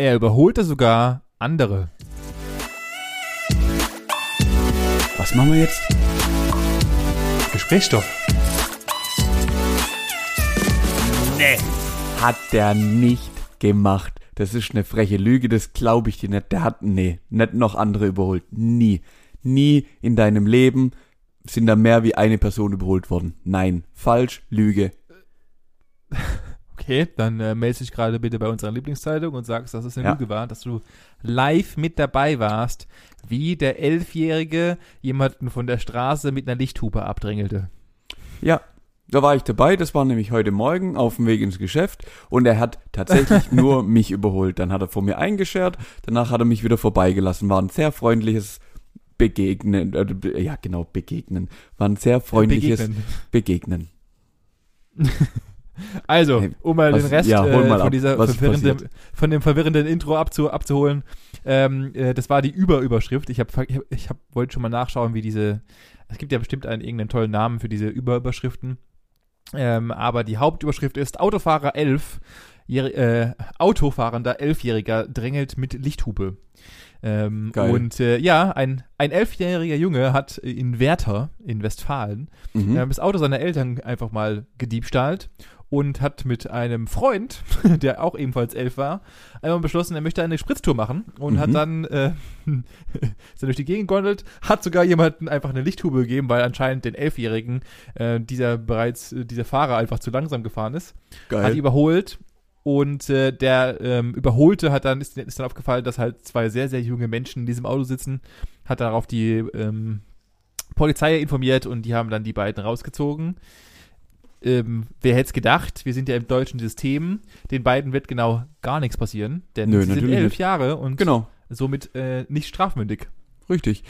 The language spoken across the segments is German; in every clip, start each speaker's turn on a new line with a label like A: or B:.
A: Er überholte sogar andere.
B: Was machen wir jetzt?
C: Gesprächsstoff.
B: Nee. Hat der nicht gemacht. Das ist eine freche Lüge, das glaube ich dir nicht. Der hat, nee, nicht noch andere überholt. Nie. Nie in deinem Leben sind da mehr wie eine Person überholt worden. Nein. Falsch, Lüge.
A: Okay, dann äh, melde dich gerade bitte bei unserer Lieblingszeitung und sagst, dass es eine
B: Ja.
A: Lüge war, dass du live mit dabei warst, wie der Elfjährige jemanden von der Straße mit einer Lichthupe abdrängelte.
B: Ja, da war ich dabei. Das war nämlich heute Morgen auf dem Weg ins Geschäft und er hat tatsächlich nur mich überholt. Dann hat er vor mir eingeschert, danach hat er mich wieder vorbeigelassen. War ein sehr freundliches Begegnen, äh, ja genau, Begegnen. War ein sehr freundliches
A: Begegnen.
B: Begegnen.
A: Also, um mal
B: was-
A: den Rest
B: ja,
A: äh,
B: mal
A: von,
B: ab.
A: dieser verwirrenden, von dem verwirrenden Intro abzu, abzuholen, ähm, äh, das war die Überüberschrift. Ich hab, ich hab, wollte schon mal nachschauen, wie diese, es gibt ja bestimmt einen irgendeinen tollen Namen für diese Überüberschriften. Ähm, aber die Hauptüberschrift ist Autofahrer 11, jähr- äh, Autofahrender Elfjähriger drängelt mit Lichthupe. Ähm, und äh, ja, ein, ein elfjähriger Junge hat in Werther in Westfalen
B: Mhm.
A: ähm, das Auto seiner Eltern einfach mal gediebstahlt und hat mit einem Freund, der auch ebenfalls elf war, einmal beschlossen, er möchte eine Spritztour machen und
B: Mhm.
A: hat dann äh, ist dann durch die Gegend gondelt, hat sogar jemanden einfach eine Lichthube gegeben, weil anscheinend den Elfjährigen äh, dieser bereits äh, dieser Fahrer einfach zu langsam gefahren ist, hat
B: Geil.
A: überholt und äh, der ähm, Überholte hat dann ist, ist dann aufgefallen, dass halt zwei sehr sehr junge Menschen in diesem Auto sitzen, hat darauf die ähm, Polizei informiert und die haben dann die beiden rausgezogen. Ähm, wer hätte es gedacht? Wir sind ja im deutschen System. Den beiden wird genau gar nichts passieren, denn
B: Nö,
A: sie sind elf
B: nicht.
A: Jahre und
B: Genau,
A: somit äh, nicht strafmündig.
B: richtig.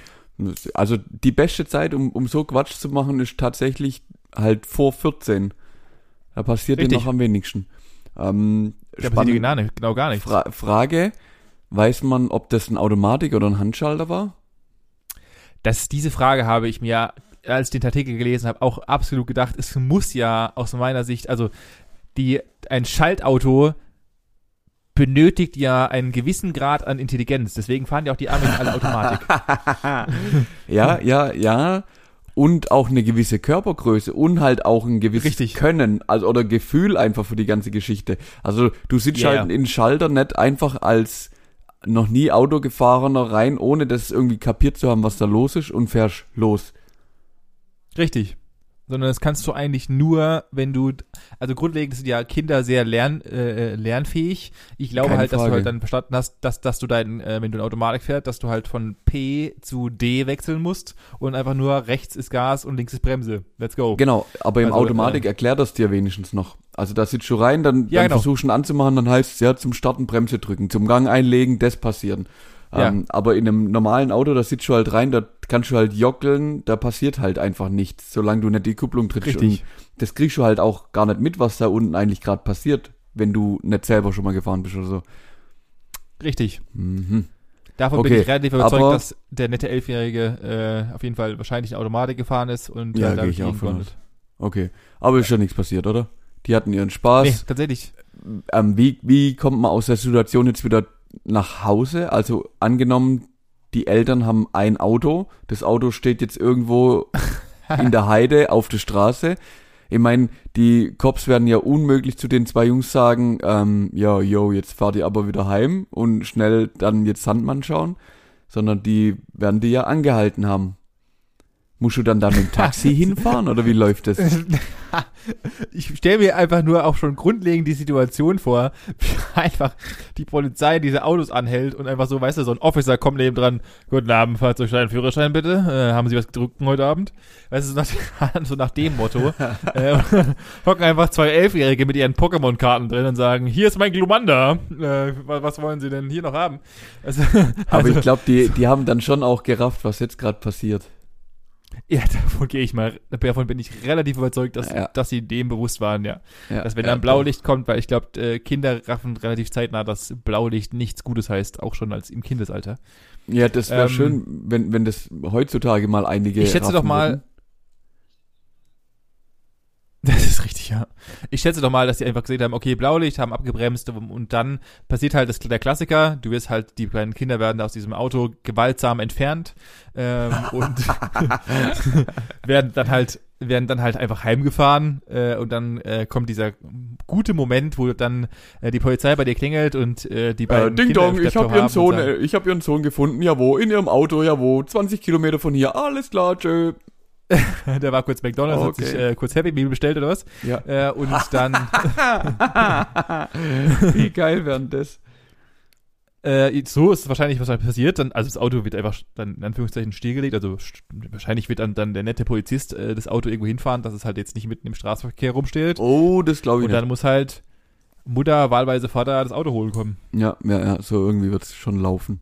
B: Also die beste Zeit, um, um so Quatsch zu machen, ist tatsächlich halt vor 14. Da passiert dir
A: Richtig.
B: noch am wenigsten. Ähm,
A: Da passiert genau, nicht- genau gar nichts.
B: Fra Frage, weiß man, ob das ein Automatik oder ein Handschalter war?
A: Das, diese Frage habe ich mir, als ich den Artikel gelesen habe, auch absolut gedacht. Es muss ja aus meiner Sicht, also die, ein Schaltauto benötigt ja einen gewissen Grad an Intelligenz. Deswegen fahren ja auch die Amis alle Automatik.
B: Ja, ja, ja. Und auch eine gewisse Körpergröße und halt auch ein gewisses
A: Richtig.
B: Können, also oder Gefühl einfach für die ganze Geschichte. Also du sitzt
A: Ja,
B: halt in den Schalter nicht einfach als noch nie Auto gefahrener rein, ohne das irgendwie kapiert zu haben, was da los ist und fährst los.
A: Richtig. Sondern das kannst du eigentlich nur, wenn du, also grundlegend sind ja Kinder sehr lern, äh, lernfähig. Ich glaube
B: Keine
A: halt, dass du
B: Frage.
A: halt dann verstanden hast, dass, dass du dein, äh, wenn du eine Automatik fährst, dass du halt von P zu D wechseln musst und einfach nur rechts ist Gas und links ist Bremse. Let's go.
B: Genau, aber im
A: Also,
B: Automatik
A: äh,
B: erklärt das dir wenigstens noch. Also da sitzt du rein, dann,
A: Ja,
B: dann
A: genau.
B: versuchst du ihn anzumachen, dann heißt es ja zum Starten Bremse drücken, zum Gang einlegen, das passieren.
A: Ja.
B: Ähm, aber in einem normalen Auto, da sitzt du halt rein, da kannst du halt jockeln, da passiert halt einfach nichts, solange du nicht die Kupplung trittst.
A: Richtig.
B: Und das kriegst du halt auch gar nicht mit, was da unten eigentlich gerade passiert, wenn du nicht selber schon mal gefahren bist oder so.
A: Richtig.
B: Mhm.
A: Davon
B: Okay,
A: bin ich relativ überzeugt,
B: aber-
A: dass der nette Elfjährige äh, auf jeden Fall wahrscheinlich eine Automatik gefahren ist und
B: Ja,
A: äh, da
B: ich auch von. Okay, aber ist ja nichts passiert, oder? Die hatten ihren Spaß.
A: Nee, tatsächlich.
B: ähm, wie, wie kommt man aus der Situation jetzt wieder nach Hause? Also angenommen, die Eltern haben ein Auto, das Auto steht jetzt irgendwo in der Heide auf der Straße. Ich meine, die Cops werden ja unmöglich zu den zwei Jungs sagen, ähm, ja, yo, jetzt fahrt ihr aber wieder heim und schnell dann jetzt Sandmann schauen, sondern die werden die ja angehalten haben. Musst du dann da mit dem Taxi hinfahren oder wie läuft das?
A: ich stelle mir einfach nur auch schon grundlegend die Situation vor, wie einfach die Polizei diese Autos anhält und einfach so, weißt du, so ein Officer kommt neben dran, guten Abend, Fahrzeugschein, Führerschein bitte, äh, haben Sie was gedrückt heute Abend? Weißt du, so nach, so nach dem Motto, äh, hocken einfach zwei Elfjährige mit ihren Pokémon-Karten drin und sagen, hier ist mein Glumanda, äh, was, was wollen Sie denn hier noch haben? Also,
B: Aber
A: also,
B: ich glaube, die, die haben dann schon auch gerafft, was jetzt gerade passiert.
A: Ja, davon gehe ich mal, davon bin ich relativ überzeugt, dass,
B: Ja.
A: dass sie dem bewusst waren, ja.
B: Ja,
A: Dass wenn
B: ja,
A: dann Blaulicht kommt, weil ich glaube, äh, Kinder raffen relativ zeitnah, dass Blaulicht nichts Gutes heißt, auch schon als im Kindesalter.
B: Ja, das wäre
A: Ähm,
B: schön, wenn, wenn das heutzutage mal einige.
A: Ich schätze doch mal-
B: würden.
A: Das ist richtig. Ja. Ich schätze doch mal, dass die einfach gesehen haben, okay, Blaulicht, haben abgebremst und dann passiert halt das, der Klassiker, du wirst halt, die kleinen Kinder werden aus diesem Auto gewaltsam entfernt ähm, und werden dann halt werden dann halt einfach heimgefahren äh, und dann äh, kommt dieser gute Moment, wo dann äh, die Polizei bei dir klingelt und äh, die beiden
B: Äh, Ding
A: Kinder
B: Dong, ich habe ihren Sohn,
A: sagen,
B: äh, ich habe ihren Sohn gefunden, jawo, in ihrem Auto, jawo, 20 Kilometer von hier, alles klar, tschö.
A: der war kurz McDonalds, hat
B: Okay.
A: sich äh, kurz Happy Meal bestellt oder was
B: Ja.
A: äh, und dann
B: Wie geil wären das?
A: Äh, so ist es wahrscheinlich was halt passiert. Dann, also das Auto wird einfach dann in Anführungszeichen stillgelegt. Also wahrscheinlich wird dann, dann der nette Polizist äh, das Auto irgendwo hinfahren, dass es halt jetzt nicht mitten im Straßenverkehr rumsteht.
B: Oh, das glaube ich
A: Und
B: nicht.
A: dann muss halt Mutter, wahlweise Vater das Auto holen kommen.
B: Ja, ja, ja, so irgendwie wird's schon laufen.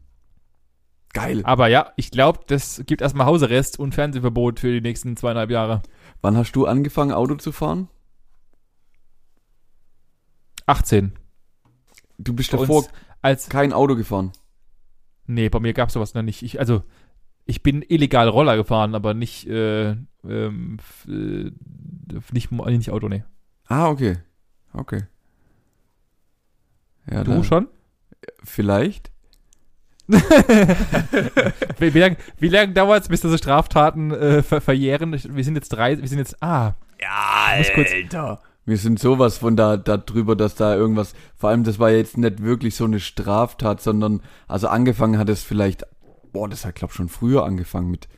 B: Geil.
A: Aber ja, ich glaube, das gibt erstmal Hausarrest und Fernsehverbot für die nächsten zweieinhalb Jahre.
B: Wann hast du angefangen, Auto zu fahren?
A: 18.
B: Du bist
A: Bei
B: davor
A: als
B: kein Auto gefahren.
A: nee, bei mir gab's sowas noch nicht. Ich, also ich bin illegal Roller gefahren, aber nicht äh, ähm, äh, nicht nicht Auto, nee.
B: Ah, okay. Okay. Ja,
A: Du
B: da-
A: schon?
B: Vielleicht.
A: wie, wie lange wie lang dauert es, bis diese Straftaten äh, ver verjähren? Ich- Wir sind jetzt drei, wir sind jetzt, ah,
B: Ja, Alter. Wir sind sowas von da, da drüber, dass da irgendwas, vor allem das war jetzt nicht wirklich so eine Straftat, sondern, also angefangen hat es vielleicht, boah, das hat glaub schon früher angefangen, mit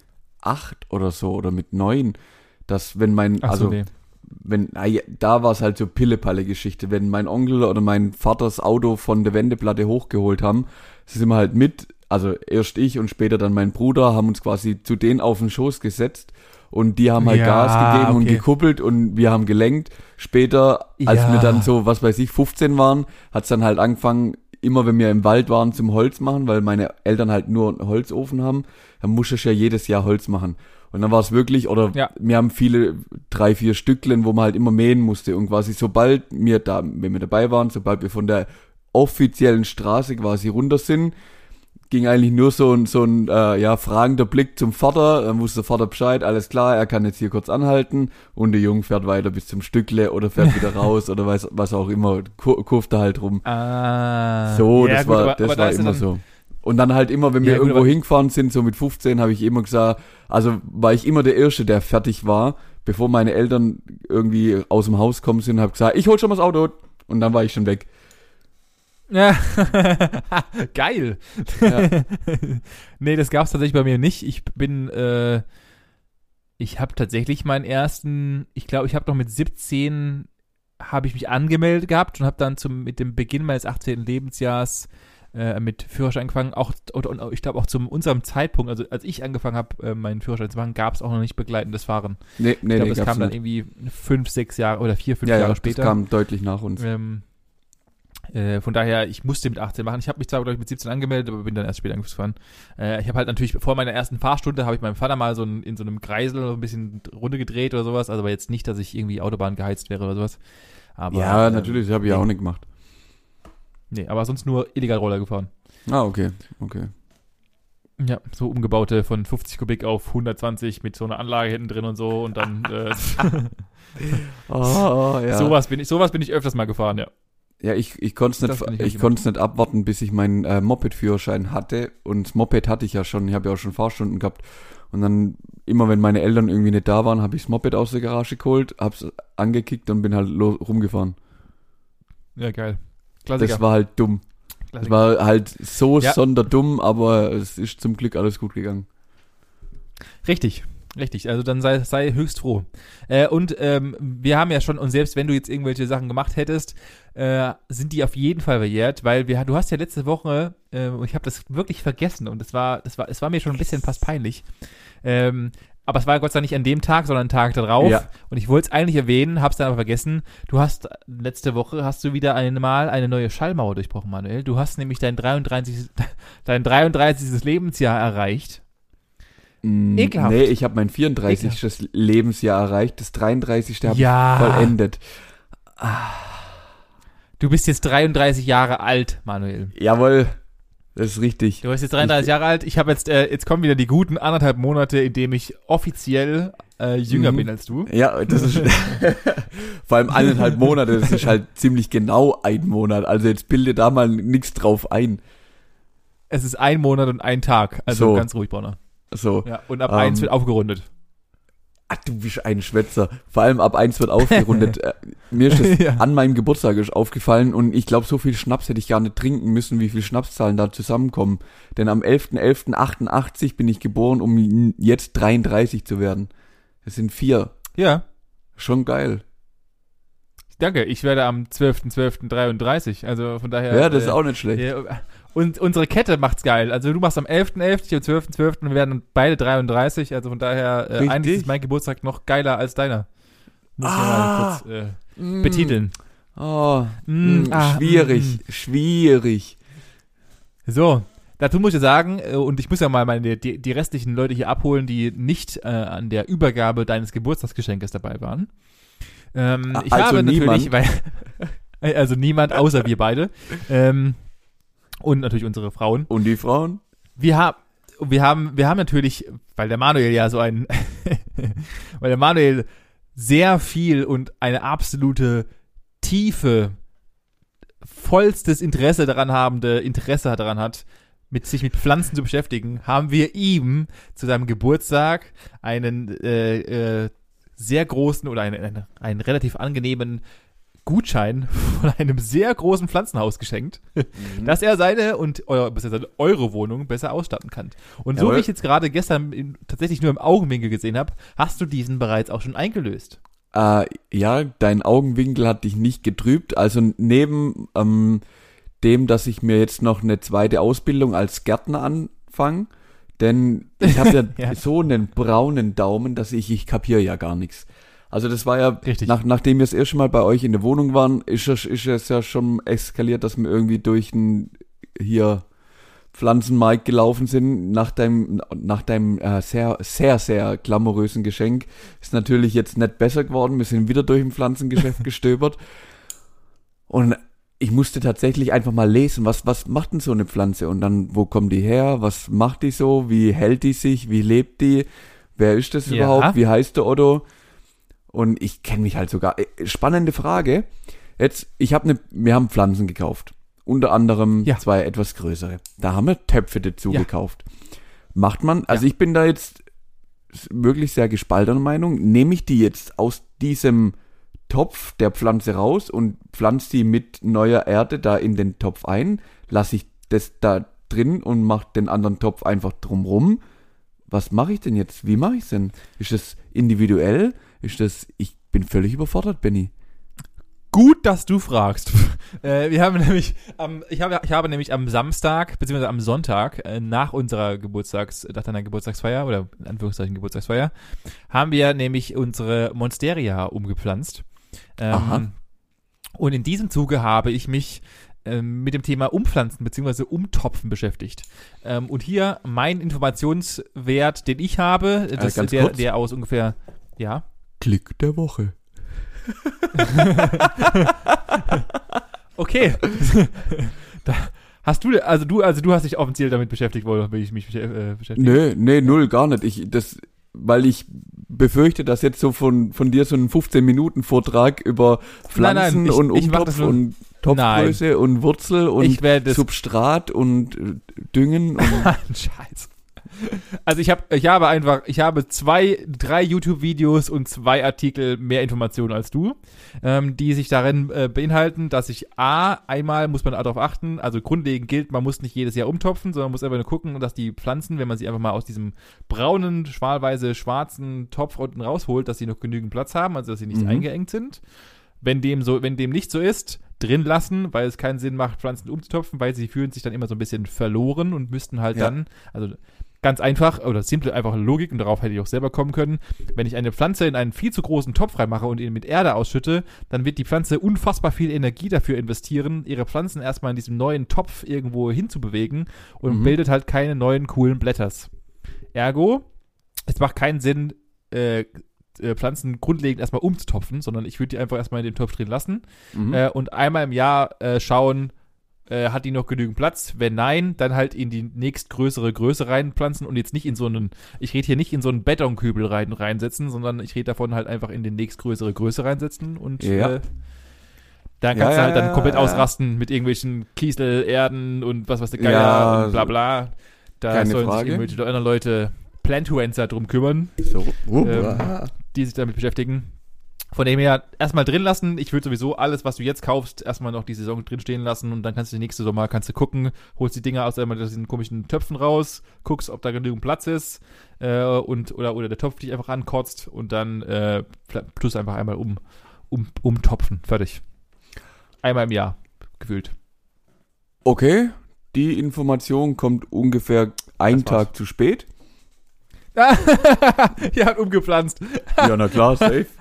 B: acht oder so, oder mit neun, dass wenn mein,
A: ach so,
B: also
A: nee.
B: Wenn, ah da war es halt so Pille-Palle-Geschichte. Wenn mein Onkel oder mein Vaters Auto von der Wendeplatte hochgeholt haben, sind wir halt mit, also erst ich und später dann mein Bruder, haben uns quasi zu denen auf den Schoß gesetzt und die haben halt
A: Ja,
B: Gas gegeben und
A: okay.
B: gekuppelt und wir haben gelenkt. Später, als
A: Ja.
B: wir dann so, was weiß ich, 15 waren, hat's dann halt angefangen, immer wenn wir im Wald waren, zum Holz machen, weil meine Eltern halt nur einen Holzofen haben, dann musste ich ja jedes Jahr Holz machen. Und dann war es wirklich, oder
A: Ja.
B: wir haben viele, drei, vier Stücklen, wo man halt immer mähen musste. Und quasi sobald wir da, wenn wir dabei waren, sobald wir von der offiziellen Straße quasi runter sind, ging eigentlich nur so ein, so ein äh, ja, fragender Blick zum Vater. Dann wusste der Vater Bescheid, alles klar, er kann jetzt hier kurz anhalten und der Junge fährt weiter bis zum Stückle oder fährt wieder raus oder weiß, was auch immer, kur kurft er halt rum.
A: Ah.
B: So,
A: Ja,
B: das
A: gut,
B: war,
A: aber-
B: das
A: aber da
B: war
A: ja
B: immer
A: dann-
B: so. Und dann halt immer, wenn
A: Ja,
B: wir
A: gut,
B: irgendwo
A: aber-
B: hingefahren sind, so mit 15, habe ich immer gesagt, also war ich immer der Erste, der fertig war, bevor meine Eltern irgendwie aus dem Haus kommen sind, habe gesagt, ich hol schon mal das Auto. Und dann war ich schon weg.
A: Ja. Geil.
B: Ja.
A: nee, das gab's tatsächlich bei mir nicht. Ich bin, äh, ich habe tatsächlich meinen ersten, ich glaube, ich habe noch mit 17 habe ich mich angemeldet gehabt und habe dann zum mit dem Beginn meines 18. Lebensjahrs äh, mit Führerschein angefangen. Auch und, ich glaube auch zum unserem Zeitpunkt, also als ich angefangen habe, äh, meinen Führerschein zu machen, gab's auch noch nicht begleitendes Fahren.
B: Nee, nee,
A: ich
B: nee,
A: glaube, das
B: gab's
A: kam dann
B: nicht.
A: irgendwie fünf, sechs Jahre oder vier, fünf
B: Ja,
A: Jahre
B: ja,
A: später.
B: das kam deutlich nach uns.
A: Ähm, äh, von daher, ich musste mit 18 machen. Ich habe mich zwar, glaube ich, mit 17 angemeldet, aber bin dann erst später angefangen. Äh, ich habe halt natürlich vor meiner ersten Fahrstunde, habe ich meinem Vater mal so ein, in so einem Kreisel so ein bisschen Runde gedreht oder sowas. Also aber jetzt nicht, dass ich irgendwie Autobahn geheizt wäre oder sowas. Aber,
B: ja,
A: ähm,
B: natürlich, das habe ich ja
A: nee.
B: auch nicht gemacht.
A: Nee, aber sonst nur illegal Roller gefahren.
B: Ah, okay, okay.
A: Ja, so umgebaute von 50 Kubik auf 120 mit so einer Anlage hinten drin und so und dann äh,
B: Oh, ja.
A: sowas bin ich sowas bin ich öfters mal gefahren, ja.
B: Ja, ich, ich konnte es nicht,
A: ich
B: ich,
A: nicht
B: es abwarten, bis ich meinen äh, Moped-Führerschein hatte. Und das Moped hatte ich ja schon, ich habe ja auch schon Fahrstunden gehabt. Und dann, immer wenn meine Eltern irgendwie nicht da waren, habe ich das Moped aus der Garage geholt, hab's angekickt und bin halt rumgefahren.
A: Ja, geil. Klassiker.
B: Das war halt dumm. Das
A: Klassiker.
B: war halt so
A: Ja.
B: sonderdumm, aber es ist zum Glück alles gut gegangen.
A: Richtig, richtig. Also dann sei, sei höchst froh. Äh, und ähm, wir haben ja schon, und selbst wenn du jetzt irgendwelche Sachen gemacht hättest, äh, sind die auf jeden Fall verjährt, weil wir, du hast ja letzte Woche, äh, und ich habe das wirklich vergessen und es war, das war, es war mir schon ein bisschen fast peinlich. Ähm, aber es war Gott sei Dank nicht an dem Tag, sondern einen Tag darauf.
B: Ja.
A: Und ich wollte es eigentlich erwähnen, hab's dann aber vergessen. Du hast letzte Woche hast du wieder einmal eine neue Schallmauer durchbrochen, Manuel. Du hast nämlich dein 33. dein 33. Lebensjahr erreicht.
B: Mm,
A: Ekelhaft.
B: Nee, ich habe mein 34. Lebensjahr erreicht, das 33. habe
A: Ja.
B: ich vollendet.
A: Du bist jetzt 33 Jahre alt, Manuel.
B: Jawohl, das ist richtig.
A: Du bist jetzt 33 Jahre alt. Ich habe jetzt, äh, jetzt kommen wieder die guten anderthalb Monate, in dem ich offiziell äh, jünger
B: Mhm.
A: bin als du.
B: Ja, das ist vor allem eineinhalb Monate, das ist halt ziemlich genau ein Monat. Also jetzt bilde da mal nichts drauf ein.
A: Es ist ein Monat und ein Tag. Also
B: So.
A: ganz ruhig, Bonner.
B: So.
A: Ja, und ab
B: Ähm,
A: eins wird aufgerundet.
B: Ach, du bist ein Schwätzer. Vor allem ab eins wird aufgerundet. Äh, Mir ist das
A: Ja.
B: an meinem Geburtstag ist aufgefallen und ich glaube, so viel Schnaps hätte ich gar nicht trinken müssen, wie viel Schnapszahlen da zusammenkommen. Denn am 11.11.88 bin ich geboren, um jetzt 33 zu werden. Das sind vier.
A: Ja,
B: Schon geil.
A: danke. Ich werde am 12.12.33. Also von daher.
B: Ja, das ist
A: äh,
B: auch nicht schlecht.
A: Ja, und unsere Kette macht's geil. Also du machst am 11.11., ich am 12.12. und wir werden beide 33. Also von daher, äh, eigentlich ist mein Geburtstag noch geiler als deiner. Muss ich
B: Ah.
A: mal kurz äh,
B: Mm.
A: betiteln.
B: Oh,
A: Mm,
B: mm,
A: ah,
B: schwierig, schwierig.
A: So, dazu muss ich sagen, äh, und ich muss ja mal meine, die, die restlichen Leute hier abholen, die nicht äh, an der Übergabe deines Geburtstagsgeschenkes dabei waren. Ähm,
B: Ah,
A: ich
B: also
A: habe natürlich,
B: niemand.
A: weil, also niemand außer wir beide. Ähm, und natürlich unsere Frauen.
B: Und die Frauen?
A: Wir haben, wir haben, wir haben natürlich, weil der Manuel ja so ein, weil der Manuel sehr viel und eine absolute tiefe, vollstes Interesse daran habende Interesse daran hat, mit sich mit Pflanzen zu beschäftigen, haben wir ihm zu seinem Geburtstag einen äh, äh, sehr großen oder einen, einen, einen relativ angenehmen Gutschein von einem sehr großen Pflanzenhaus geschenkt dass er seine und eure, eure Wohnung besser ausstatten kann. Und so
B: Jawohl.
A: wie ich jetzt gerade gestern in, tatsächlich nur im Augenwinkel gesehen habe, hast du diesen bereits auch schon eingelöst.
B: Äh, ja, dein Augenwinkel hat dich nicht getrübt. Also neben ähm, dem, dass ich mir jetzt noch eine zweite Ausbildung als Gärtner anfange, denn ich habe ja,
A: Ja.
B: so einen braunen Daumen, dass ich, ich kapiere ja gar nichts. Also das war ja,
A: Richtig.
B: nach, nachdem wir das erste Mal bei euch in der Wohnung waren, ist es, ist es ja schon eskaliert, dass wir irgendwie durch ein hier Pflanzenmarkt gelaufen sind, nach deinem, nach deinem äh, sehr, sehr, sehr glamourösen Geschenk. Ist natürlich jetzt nicht besser geworden. Wir sind wieder durch ein Pflanzengeschäft gestöbert. Und ich musste tatsächlich einfach mal lesen, was, was macht denn so eine Pflanze? Und dann, wo kommt die her? Was macht die so? Wie hält die sich? Wie lebt die? Wer ist das
A: Ja.
B: überhaupt? Wie heißt der Otto? Und ich kenne mich halt sogar. Äh, Spannende Frage. Jetzt, ich habe ne, wir haben Pflanzen gekauft. Unter anderem
A: Ja.
B: zwei etwas größere. Da haben wir Töpfe dazu
A: Ja.
B: gekauft. Macht man, also ich bin da jetzt wirklich sehr gespaltener Meinung. Nehme ich die jetzt aus diesem Topf der Pflanze raus und pflanze die mit neuer Erde da in den Topf ein? Lasse ich das da drin und mache den anderen Topf einfach drumrum? Was mache ich denn jetzt? Wie mache ich denn? Ist das individuell? Ist das, ich bin völlig überfordert, Benny.
A: Gut, dass du fragst. äh, wir haben nämlich, am, ich, habe, ich habe nämlich am Samstag, beziehungsweise am Sonntag, äh, nach unserer Geburtstags, nach deiner Geburtstagsfeier, oder in Anführungszeichen Geburtstagsfeier, haben wir nämlich unsere Monsteria umgepflanzt.
B: Aha.
A: Ähm, und in diesem Zuge habe ich mich ähm, mit dem Thema Umpflanzen bzw. Umtopfen beschäftigt. Ähm, und hier mein Informationswert, den ich habe, das,
B: ganz
A: der, der aus ungefähr, ja,
B: Klick der Woche.
A: Okay. da hast du, also du, also du hast dich offiziell damit beschäftigt, wo ich mich äh, beschäftige.
B: Nee, nee, null, gar nicht. Ich, das, weil ich befürchte, dass jetzt so von, von dir so ein 15-Minuten-Vortrag über
A: Nein, nein,
B: Pflanzen
A: ich-
B: und Umtopf
A: nur-
B: und Topfgröße und Wurzel und Substrat und Düngen und
A: Scheiß. Also ich habe, ich habe einfach, ich habe zwei, drei YouTube-Videos und zwei Artikel mehr Informationen als du, ähm, die sich darin äh, beinhalten, dass ich A, einmal muss man darauf achten, also grundlegend gilt, man muss nicht jedes Jahr umtopfen, sondern muss einfach nur gucken, dass die Pflanzen, wenn man sie einfach mal aus diesem braunen, schmalweise schwarzen Topf unten rausholt, dass sie noch genügend Platz haben, also dass sie nicht
B: Mhm.
A: eingeengt sind. Wenn dem so, wenn dem nicht so ist, drin lassen, weil es keinen Sinn macht, Pflanzen umzutopfen, weil sie fühlen sich dann immer so ein bisschen verloren und müssten halt
B: Ja.
A: dann, also ganz einfach oder simple einfache Logik und darauf hätte ich auch selber kommen können. Wenn ich eine Pflanze in einen viel zu großen Topf reinmache und ihn mit Erde ausschütte, dann wird die Pflanze unfassbar viel Energie dafür investieren, ihre Pflanzen erstmal in diesem neuen Topf irgendwo hinzubewegen und
B: Mhm.
A: bildet halt keine neuen coolen Blätters. Ergo, es macht keinen Sinn, äh, äh, Pflanzen grundlegend erstmal umzutopfen, sondern ich würde die einfach erstmal in dem Topf drin lassen
B: Mhm.
A: äh, und einmal im Jahr äh, schauen, äh, hat die noch genügend Platz? Wenn nein, dann halt in die nächstgrößere Größe reinpflanzen und jetzt nicht in so einen, ich rede hier nicht in so einen Betonkübel rein, reinsetzen, sondern ich rede davon halt einfach in den nächstgrößere Größe reinsetzen und
B: Ja.
A: äh, dann kannst
B: Ja,
A: du halt dann komplett
B: ja,
A: ausrasten mit irgendwelchen Kieselerden und was weiß der Geier
B: Ja,
A: und bla bla. Da
B: keine
A: sollen
B: Frage.
A: sich irgendwelche anderen Leute Plantuencer drum kümmern
B: So.
A: Ähm, die sich damit beschäftigen. Von dem her erstmal drin lassen. Ich würde sowieso alles, was du jetzt kaufst, erstmal noch die Saison drin stehen lassen und dann kannst du die nächste Sommer kannst du gucken, holst die Dinger aus diesen komischen Töpfen raus, guckst, ob da genügend Platz ist äh, und oder oder der Topf dich einfach ankotzt und dann äh, tust einfach einmal um um umtopfen, fertig. Einmal im Jahr gefühlt.
B: Okay, die Information kommt ungefähr einen. Tag zu spät.
A: ja, hat umgepflanzt.
B: Ja, na klar, safe.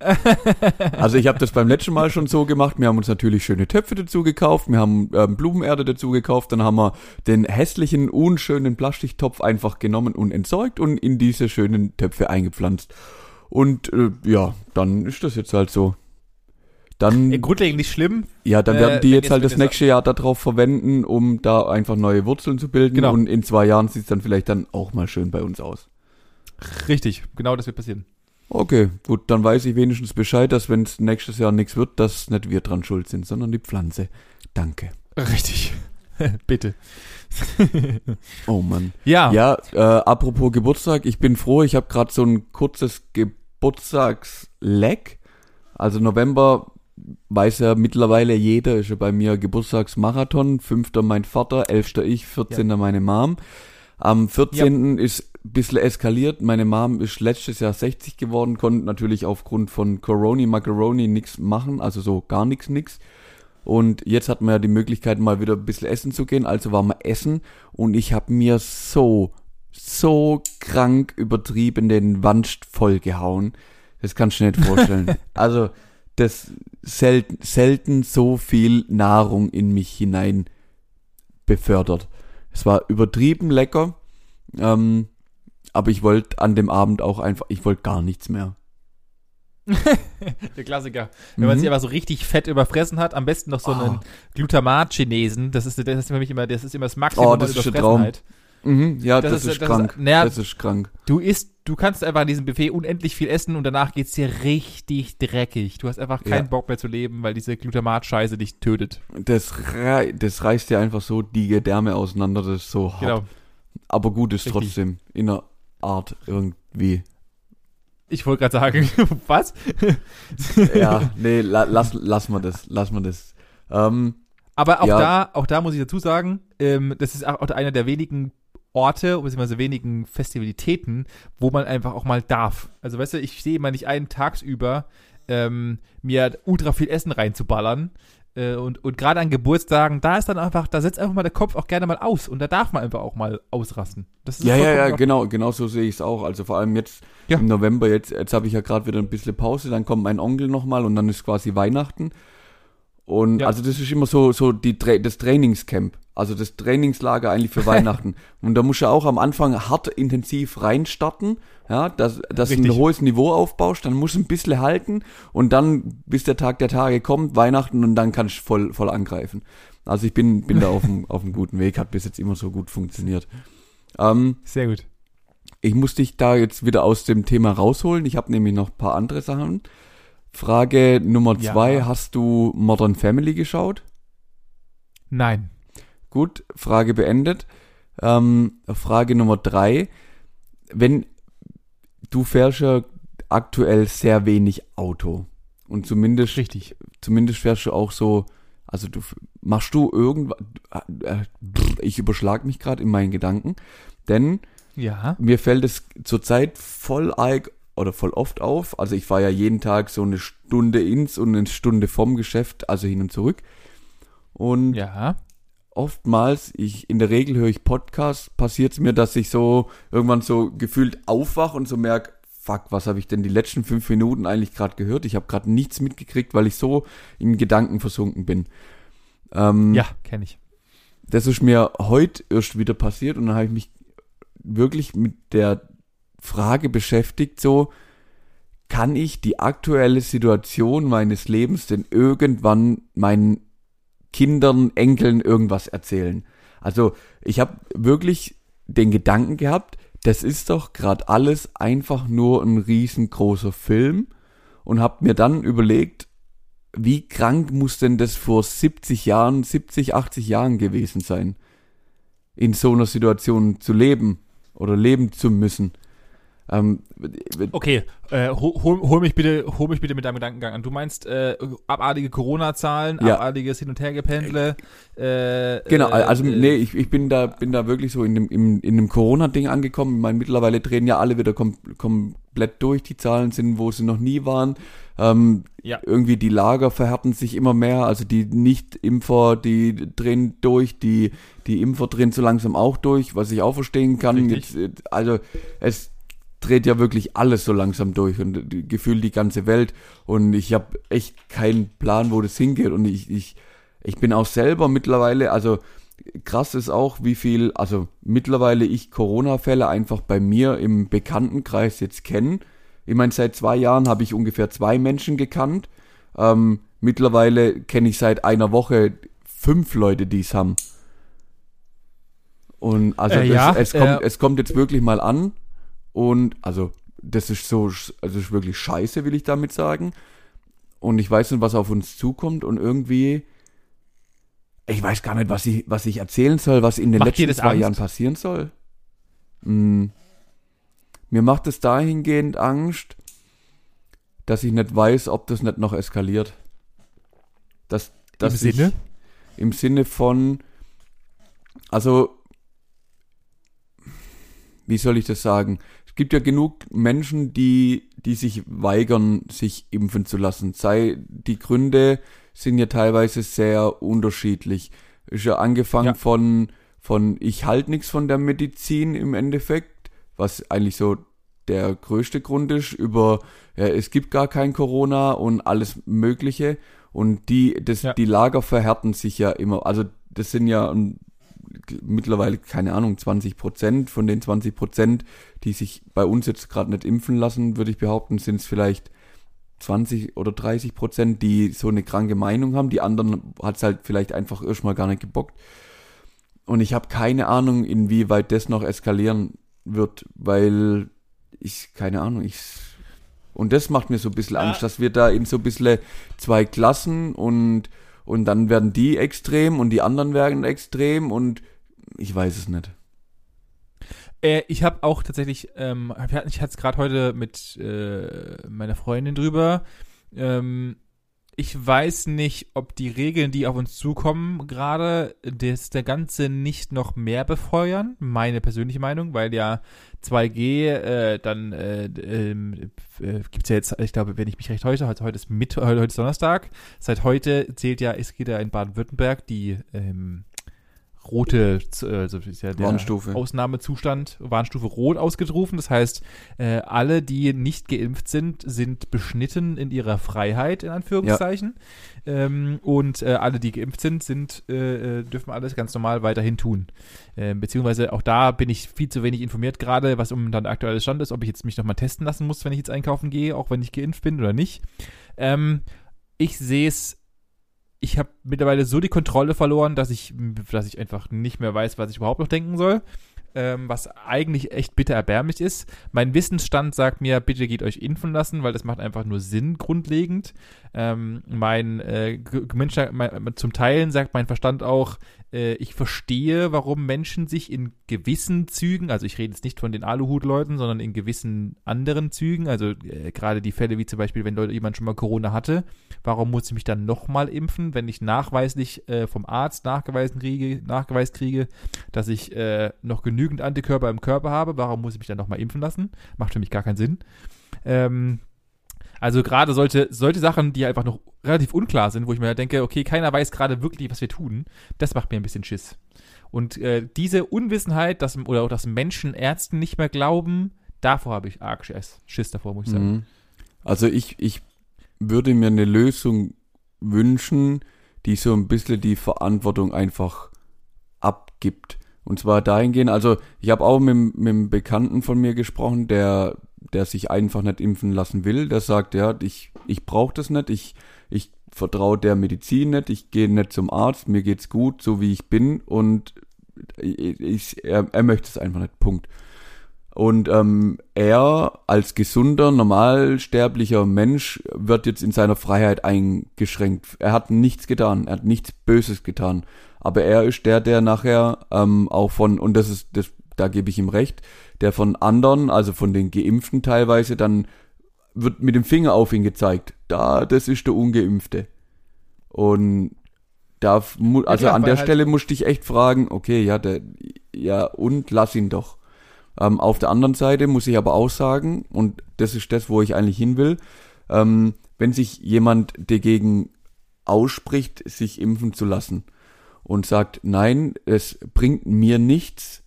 B: Also ich habe das beim letzten Mal schon so gemacht. Wir haben uns natürlich schöne Töpfe dazu gekauft, wir haben ähm, Blumenerde dazu gekauft, dann haben wir den hässlichen, unschönen Plastiktopf einfach genommen und entsorgt und in diese schönen Töpfe eingepflanzt. Und äh, ja, dann ist das jetzt halt so. Dann,
A: Äh, Grundlegend nicht schlimm.
B: ja, dann
A: äh,
B: werden die
A: wenn
B: jetzt
A: jetzt-
B: halt das nächste Jahr darauf verwenden, um da einfach neue Wurzeln zu bilden.
A: Genau.
B: Und in zwei Jahren sieht es dann vielleicht dann auch mal schön bei uns aus.
A: Richtig, genau das wird passieren.
B: Okay, gut, dann weiß ich wenigstens Bescheid, dass wenn es nächstes Jahr nichts wird, dass nicht wir dran schuld sind, sondern die Pflanze. Danke.
A: Richtig. Bitte.
B: Oh Mann.
A: Ja.
B: Ja, äh, apropos Geburtstag, ich bin froh, ich habe gerade so ein kurzes Geburtstagsleck. Also November weiß ja mittlerweile jeder, ist ja bei mir Geburtstagsmarathon. Fünfter mein Vater, elfter ich, 14. meine Mom. Am 14. ist ein bisschen eskaliert. Meine Mom ist letztes Jahr 60 geworden, konnte natürlich aufgrund von Corona, Macaroni nichts machen, also so gar nichts, nix. Und jetzt hat man ja die Möglichkeit, mal wieder ein bisschen essen zu gehen. Also war mal essen und ich habe mir so, so krank übertrieben den Wanst vollgehauen. Das kannst du dir nicht vorstellen. also, das selten, selten so viel Nahrung in mich hinein befördert. Es war übertrieben lecker. Ähm, aber ich wollte an dem Abend auch einfach, ich wollte gar nichts mehr.
A: Der Klassiker. Wenn man
B: Mhm.
A: sich aber so richtig fett überfressen hat, am besten noch so
B: Oh.
A: einen Glutamat-Chinesen. Das ist, das ist für mich immer, das ist immer das Maximum
B: Oh, das ist der
A: Überfressenheit.
B: Mhm, ja,
A: Das
B: das,
A: ist-
B: ist,
A: das
B: krank.
A: naja,
B: das ist krank.
A: Du isst, du kannst einfach an diesem Buffet unendlich viel essen und danach geht's dir richtig dreckig. Du hast einfach keinen
B: Ja.
A: Bock mehr zu leben, weil diese Glutamat-Scheiße dich tötet.
B: Das, rei das reißt dir einfach so die Gedärme auseinander, das ist so hart.
A: Genau.
B: Aber gut ist
A: Richtig.
B: trotzdem. In einer Art irgendwie.
A: Ich wollte gerade sagen, was?
B: ja, nee, la, lass, lass mal das, lass mal das. Ähm,
A: Aber auch
B: Ja.
A: da, auch da muss ich dazu sagen, ähm, das ist auch einer der wenigen Orte, beziehungsweise wenigen Festivalitäten, wo man einfach auch mal darf. Also weißt du, ich sehe immer nicht einen tagsüber, ähm, mir ultra viel Essen reinzuballern. Äh, und und gerade an Geburtstagen, da ist dann einfach, da setzt einfach mal der Kopf auch gerne mal aus und da darf man einfach auch mal ausrasten. Das ist
B: ja, ja, ja, genau, genau so sehe ich es auch. Also vor allem jetzt
A: Ja.
B: im November, jetzt, jetzt habe ich ja gerade wieder ein bisschen Pause, dann kommt mein Onkel nochmal und dann ist quasi Weihnachten. Und
A: Ja.
B: also das ist immer so, so die, das Trainingscamp, also das Trainingslager eigentlich für Weihnachten. Und da musst du auch am Anfang hart intensiv reinstarten, ja, dass, dass du ein hohes Niveau aufbaust, dann musst du ein bisschen halten und dann, bis der Tag der Tage kommt, Weihnachten und dann kannst du voll, voll angreifen. Also ich bin, bin da auf dem, auf einem guten Weg, hat bis jetzt immer so gut funktioniert. Ähm,
A: Sehr gut.
B: ich muss dich da jetzt wieder aus dem Thema rausholen. Ich habe nämlich noch ein paar andere Sachen. Frage Nummer
A: Ja.
B: zwei, hast du Modern Family geschaut?
A: Nein.
B: Gut, Frage beendet. Ähm, Frage Nummer drei, wenn du fährst ja aktuell sehr wenig Auto und zumindest
A: Richtig.
B: zumindest fährst du auch so, also du machst du irgendwas, äh, ich überschlag mich gerade in meinen Gedanken, denn
A: Ja.
B: mir fällt es zurzeit voll arg oder voll oft auf. Also ich fahre ja jeden Tag so eine Stunde ins und eine Stunde vom Geschäft, also hin und zurück. Und
A: Ja.
B: oftmals, ich in der Regel höre ich Podcasts, passiert es mir, dass ich so irgendwann so gefühlt aufwach und so merke, fuck, was habe ich denn die letzten fünf Minuten eigentlich gerade gehört? Ich habe gerade nichts mitgekriegt, weil ich so in Gedanken versunken bin. Ähm,
A: Ja, kenne ich.
B: das ist mir heute erst wieder passiert und dann habe ich mich wirklich mit der Frage beschäftigt, so, kann ich die aktuelle Situation meines Lebens denn irgendwann meinen Kindern, Enkeln irgendwas erzählen. Also ich habe wirklich den Gedanken gehabt, das ist doch gerade alles einfach nur ein riesengroßer Film und habe mir dann überlegt, wie krank muss denn das vor 70 Jahren, 70, 80 Jahren gewesen sein, in so einer Situation zu leben oder leben zu müssen. Ähm,
A: okay, äh, hol, hol, mich bitte, hol mich bitte mit deinem Gedankengang an. Du meinst äh, abartige Corona-Zahlen,
B: Ja.
A: abartiges Hin- und Hergependle. Äh,
B: Genau,
A: äh,
B: also
A: äh,
B: nee, ich, ich bin da bin da wirklich so in dem in, in dem Corona-Ding angekommen. Ich meine, mittlerweile drehen ja alle wieder kom komplett durch. Die Zahlen sind, wo sie noch nie waren. Ähm,
A: Ja.
B: Irgendwie die Lager verhärten sich immer mehr. Also die Nicht-Impfer, die drehen durch. Die die Impfer drehen so langsam auch durch, was ich auch verstehen kann. Jetzt, äh, also es dreht ja wirklich alles so langsam durch und gefühlt die ganze Welt. Und ich habe echt keinen Plan, wo das hingeht. Und ich ich ich bin auch selber mittlerweile, also krass ist auch, wie viel, also mittlerweile ich Corona-Fälle einfach bei mir im Bekanntenkreis jetzt kenne. Ich meine, seit zwei Jahren habe ich ungefähr zwei Menschen gekannt. Ähm, mittlerweile kenne ich seit einer Woche fünf Leute, die es haben. Und also
A: Äh,
B: das,
A: ja,
B: es, kommt,
A: äh,
B: es kommt jetzt wirklich mal an. Und also das ist so, also das ist wirklich scheiße, will ich damit sagen. Und ich weiß nicht, was auf uns zukommt. Und irgendwie, ich weiß gar nicht, was ich, was ich erzählen soll, was in den
A: Macht
B: letzten zwei
A: Angst?
B: Jahren passieren soll. Hm. Mir macht es dahingehend Angst, dass ich nicht weiß, ob das nicht noch eskaliert. Dass, dass
A: Im
B: ich,
A: Sinne?
B: Im Sinne von, also, wie soll ich das sagen? Es gibt ja genug Menschen, die, die sich weigern, sich impfen zu lassen. Sei, die Gründe sind ja teilweise sehr unterschiedlich. Ist ja angefangen
A: Ja.
B: von, von ich halte nichts von der Medizin im Endeffekt, was eigentlich so der größte Grund ist, über ja, es gibt gar kein Corona und alles Mögliche. Und die, das,
A: Ja.
B: die Lager verhärten sich ja immer. Also das sind ja ähm, mittlerweile, keine Ahnung, 20 Prozent. Von den 20 Prozent, die sich bei uns jetzt gerade nicht impfen lassen, würde ich behaupten, sind es vielleicht 20 oder 30 Prozent, die so eine kranke Meinung haben. Die anderen hat es halt vielleicht einfach erstmal gar nicht gebockt. Und ich habe keine Ahnung, inwieweit das noch eskalieren wird, weil ich, keine Ahnung, ich. Und das macht mir so ein bisschen. Angst, dass wir da in so ein bisschen zwei Klassen und, und dann werden die extrem und die anderen werden extrem und ich weiß es nicht.
A: Äh, ich habe auch tatsächlich, ähm, ich hatte es gerade heute mit äh, meiner Freundin drüber. Ähm, ich weiß nicht, ob die Regeln, die auf uns zukommen, gerade das der Ganze nicht noch mehr befeuern. Meine persönliche Meinung, weil ja 2G, äh, dann äh, ähm, äh, gibt's ja jetzt, ich glaube, wenn ich mich recht heute, heute, heute ist Mitt, heute, heute ist Donnerstag. Seit heute zählt ja, es geht ja in Baden-Württemberg die ähm, rote, äh, also ist ja der
B: Warnstufe.
A: Ausnahmezustand, Warnstufe Rot ausgerufen. Das heißt, äh, alle, die nicht geimpft sind, sind beschnitten in ihrer Freiheit, in Anführungszeichen. Ähm, und äh, alle, die geimpft sind, sind äh, äh, dürfen alles ganz normal weiterhin tun. Ähm, beziehungsweise auch da bin ich viel zu wenig informiert gerade, was um dann der aktuelle Stand ist, ob ich jetzt mich nochmal testen lassen muss, wenn ich jetzt einkaufen gehe, auch wenn ich geimpft bin oder nicht. Ähm, ich sehe es ich habe mittlerweile so die Kontrolle verloren, dass ich, dass ich einfach nicht mehr weiß, was ich überhaupt noch denken soll. Ähm, was eigentlich echt bitter erbärmlich ist. Mein Wissensstand sagt mir, bitte geht euch impfen lassen, weil das macht einfach nur Sinn grundlegend. Ähm, mein, äh, mein, zum Teilen sagt mein Verstand auch, äh, ich verstehe, warum Menschen sich in gewissen Zügen, also ich rede jetzt nicht von den Aluhut-Leuten, sondern in gewissen anderen Zügen, also äh, gerade die Fälle wie zum Beispiel, wenn Leute, jemand schon mal Corona hatte, warum muss ich mich dann nochmal impfen, wenn ich nachweislich äh, vom Arzt nachgewiesen kriege, nachgeweist kriege, dass ich äh, noch genügend Antikörper im Körper habe, warum muss ich mich dann nochmal impfen lassen? Macht für mich gar keinen Sinn. Ähm, also gerade solche, solche Sachen, die einfach noch relativ unklar sind, wo ich mir denke, okay, keiner weiß gerade wirklich, was wir tun, das macht mir ein bisschen Schiss. Und äh, diese Unwissenheit, dass, oder auch dass Menschen Ärzten nicht mehr glauben, davor habe ich arg Schiss, Schiss davor, muss ich sagen.
B: Mhm. Also ich, ich würde mir eine Lösung wünschen, die so ein bisschen die Verantwortung einfach abgibt. Und zwar dahingehend, also ich habe auch mit, mit einem Bekannten von mir gesprochen, der, der sich einfach nicht impfen lassen will. Der sagt, ja, ich, ich brauche das nicht, ich, ich vertraue der Medizin nicht, ich gehe nicht zum Arzt, mir geht's gut, so wie ich bin und ich, er, er möchte es einfach nicht. Punkt. Und ähm, er als gesunder, normalsterblicher Mensch wird jetzt in seiner Freiheit eingeschränkt. Er hat nichts getan, er hat nichts Böses getan. Aber er ist der, der nachher ähm, auch von, und das ist, das, da gebe ich ihm recht, der von anderen, also von den Geimpften teilweise, dann wird mit dem Finger auf ihn gezeigt. Da, das ist der Ungeimpfte. Und da, also ja, klar, an der halt Stelle musste ich echt fragen, okay, ja, der, ja, und lass ihn doch. Ähm, auf der anderen Seite muss ich aber auch sagen, und das ist das, wo ich eigentlich hin will, ähm, wenn sich jemand dagegen ausspricht, sich impfen zu lassen und sagt, nein, es bringt mir nichts,